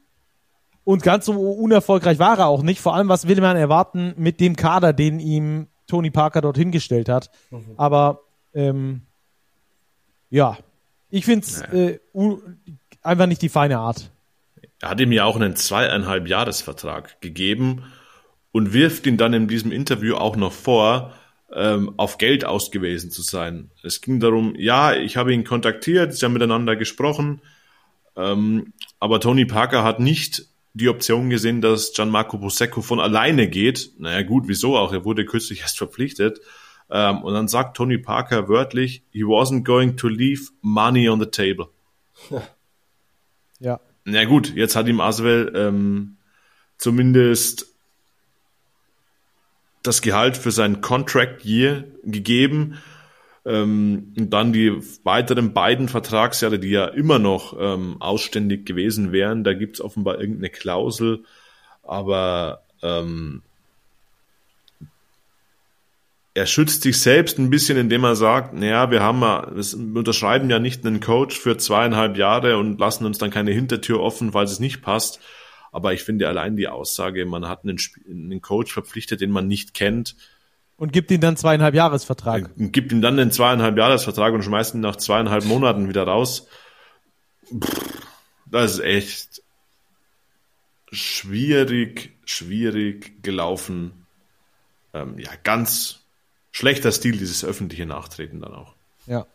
Speaker 2: und ganz so unerfolgreich war er auch nicht. Vor allem, was will man erwarten mit dem Kader, den ihm Tony Parker dorthin gestellt hat. Aber ähm, ja, ich finde es äh, einfach nicht die feine Art.
Speaker 1: Er hat ihm ja auch einen zweieinhalb Jahresvertrag gegeben und wirft ihn dann in diesem Interview auch noch vor, ähm, auf Geld ausgewiesen zu sein. Es ging darum, ja, ich habe ihn kontaktiert, sie haben miteinander gesprochen, ähm, aber Tony Parker hat nicht die Option gesehen, dass Gianmarco Posecco von alleine geht. Naja gut, wieso auch? Er wurde kürzlich erst verpflichtet. Ähm, und dann sagt Tony Parker wörtlich, he wasn't going to leave money on the table.
Speaker 2: Ja.
Speaker 1: Na gut, jetzt hat ihm Aswell ähm, zumindest das Gehalt für sein Contract Year gegeben. Ähm, und dann die weiteren beiden Vertragsjahre, die ja immer noch ähm, ausständig gewesen wären. Da gibt's offenbar irgendeine Klausel, aber ähm, er schützt sich selbst ein bisschen, indem er sagt, naja, wir haben ja, wir unterschreiben ja nicht einen Coach für zweieinhalb Jahre und lassen uns dann keine Hintertür offen, falls es nicht passt. Aber ich finde allein die Aussage, man hat einen, einen Coach verpflichtet, den man nicht kennt,
Speaker 2: Und gibt ihm dann zweieinhalb Jahresvertrag.
Speaker 1: und gibt ihm dann einen zweieinhalb Jahresvertrag und schmeißt ihn nach zweieinhalb Monaten wieder raus. Das ist echt schwierig, schwierig gelaufen. Ähm, ja, ganz schlechter Stil, dieses öffentliche Nachtreten dann auch.
Speaker 2: Ja.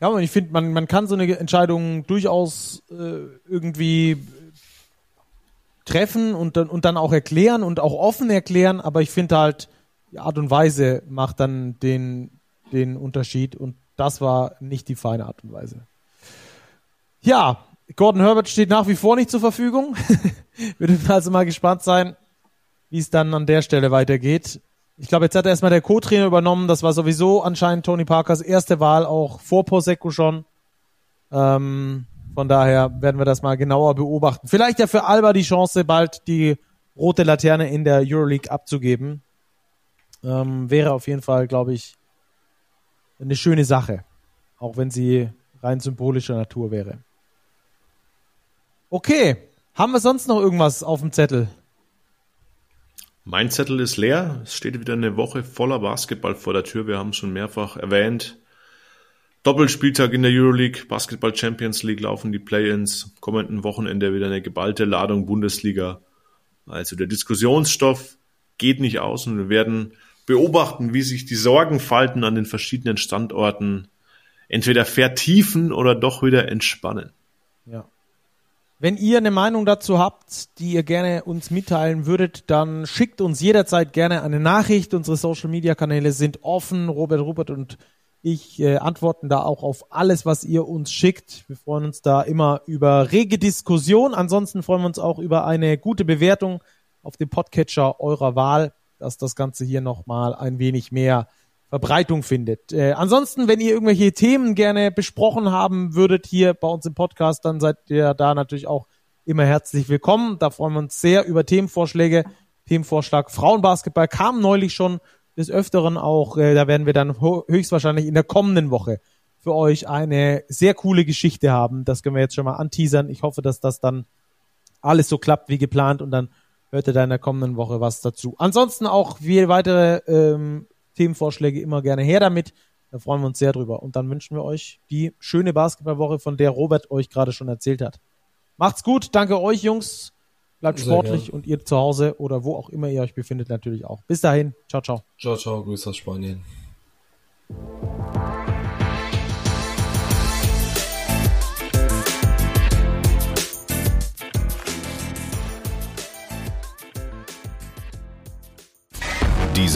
Speaker 2: Ja, und ich finde, man, man kann so eine Entscheidung durchaus äh, irgendwie treffen und dann, und dann auch erklären und auch offen erklären, aber ich finde halt, die Art und Weise macht dann den, den Unterschied und das war nicht die feine Art und Weise. Ja, Gordon Herbert steht nach wie vor nicht zur Verfügung. Wir dürfen also mal gespannt sein, wie es dann an der Stelle weitergeht. Ich glaube, jetzt hat erstmal der Co-Trainer übernommen. Das war sowieso anscheinend Tony Parkers erste Wahl, auch vor Posecco schon. Ähm, von daher werden wir das mal genauer beobachten. Vielleicht ja für Alba die Chance, bald die rote Laterne in der Euroleague abzugeben. Ähm, wäre auf jeden Fall, glaube ich, eine schöne Sache. Auch wenn sie rein symbolischer Natur wäre. Okay. Haben wir sonst noch irgendwas auf dem Zettel?
Speaker 1: Mein Zettel ist leer. Es steht wieder eine Woche voller Basketball vor der Tür. Wir haben es schon mehrfach erwähnt. Doppelspieltag in der Euroleague, Basketball Champions League laufen die Play-ins. Kommenden Wochenende wieder eine geballte Ladung Bundesliga. Also der Diskussionsstoff geht nicht aus und wir werden beobachten, wie sich die Sorgenfalten an den verschiedenen Standorten entweder vertiefen oder doch wieder entspannen.
Speaker 2: Ja. Wenn ihr eine Meinung dazu habt, die ihr gerne uns mitteilen würdet, dann schickt uns jederzeit gerne eine Nachricht. Unsere Social Media Kanäle sind offen. Robert, Rupert und ich äh, antworten da auch auf alles, was ihr uns schickt. Wir freuen uns da immer über rege Diskussion. Ansonsten freuen wir uns auch über eine gute Bewertung auf dem Podcatcher eurer Wahl, dass das Ganze hier nochmal ein wenig mehr Verbreitung findet. Äh, ansonsten, wenn ihr irgendwelche Themen gerne besprochen haben würdet hier bei uns im Podcast, dann seid ihr da natürlich auch immer herzlich willkommen. Da freuen wir uns sehr über Themenvorschläge. Themenvorschlag Frauenbasketball kam neulich schon des Öfteren auch, äh, da werden wir dann höchstwahrscheinlich in der kommenden Woche für euch eine sehr coole Geschichte haben. Das können wir jetzt schon mal anteasern. Ich hoffe, dass das dann alles so klappt wie geplant und dann hört ihr da in der kommenden Woche was dazu. Ansonsten auch wie weitere ähm, Themenvorschläge immer gerne her damit. Da freuen wir uns sehr drüber. Und dann wünschen wir euch die schöne Basketballwoche, von der Robert euch gerade schon erzählt hat. Macht's gut. Danke euch, Jungs. Bleibt sportlich und ihr zu Hause oder wo auch immer ihr euch befindet natürlich auch. Bis dahin. Ciao, ciao.
Speaker 3: Ciao, ciao. Grüße aus Spanien.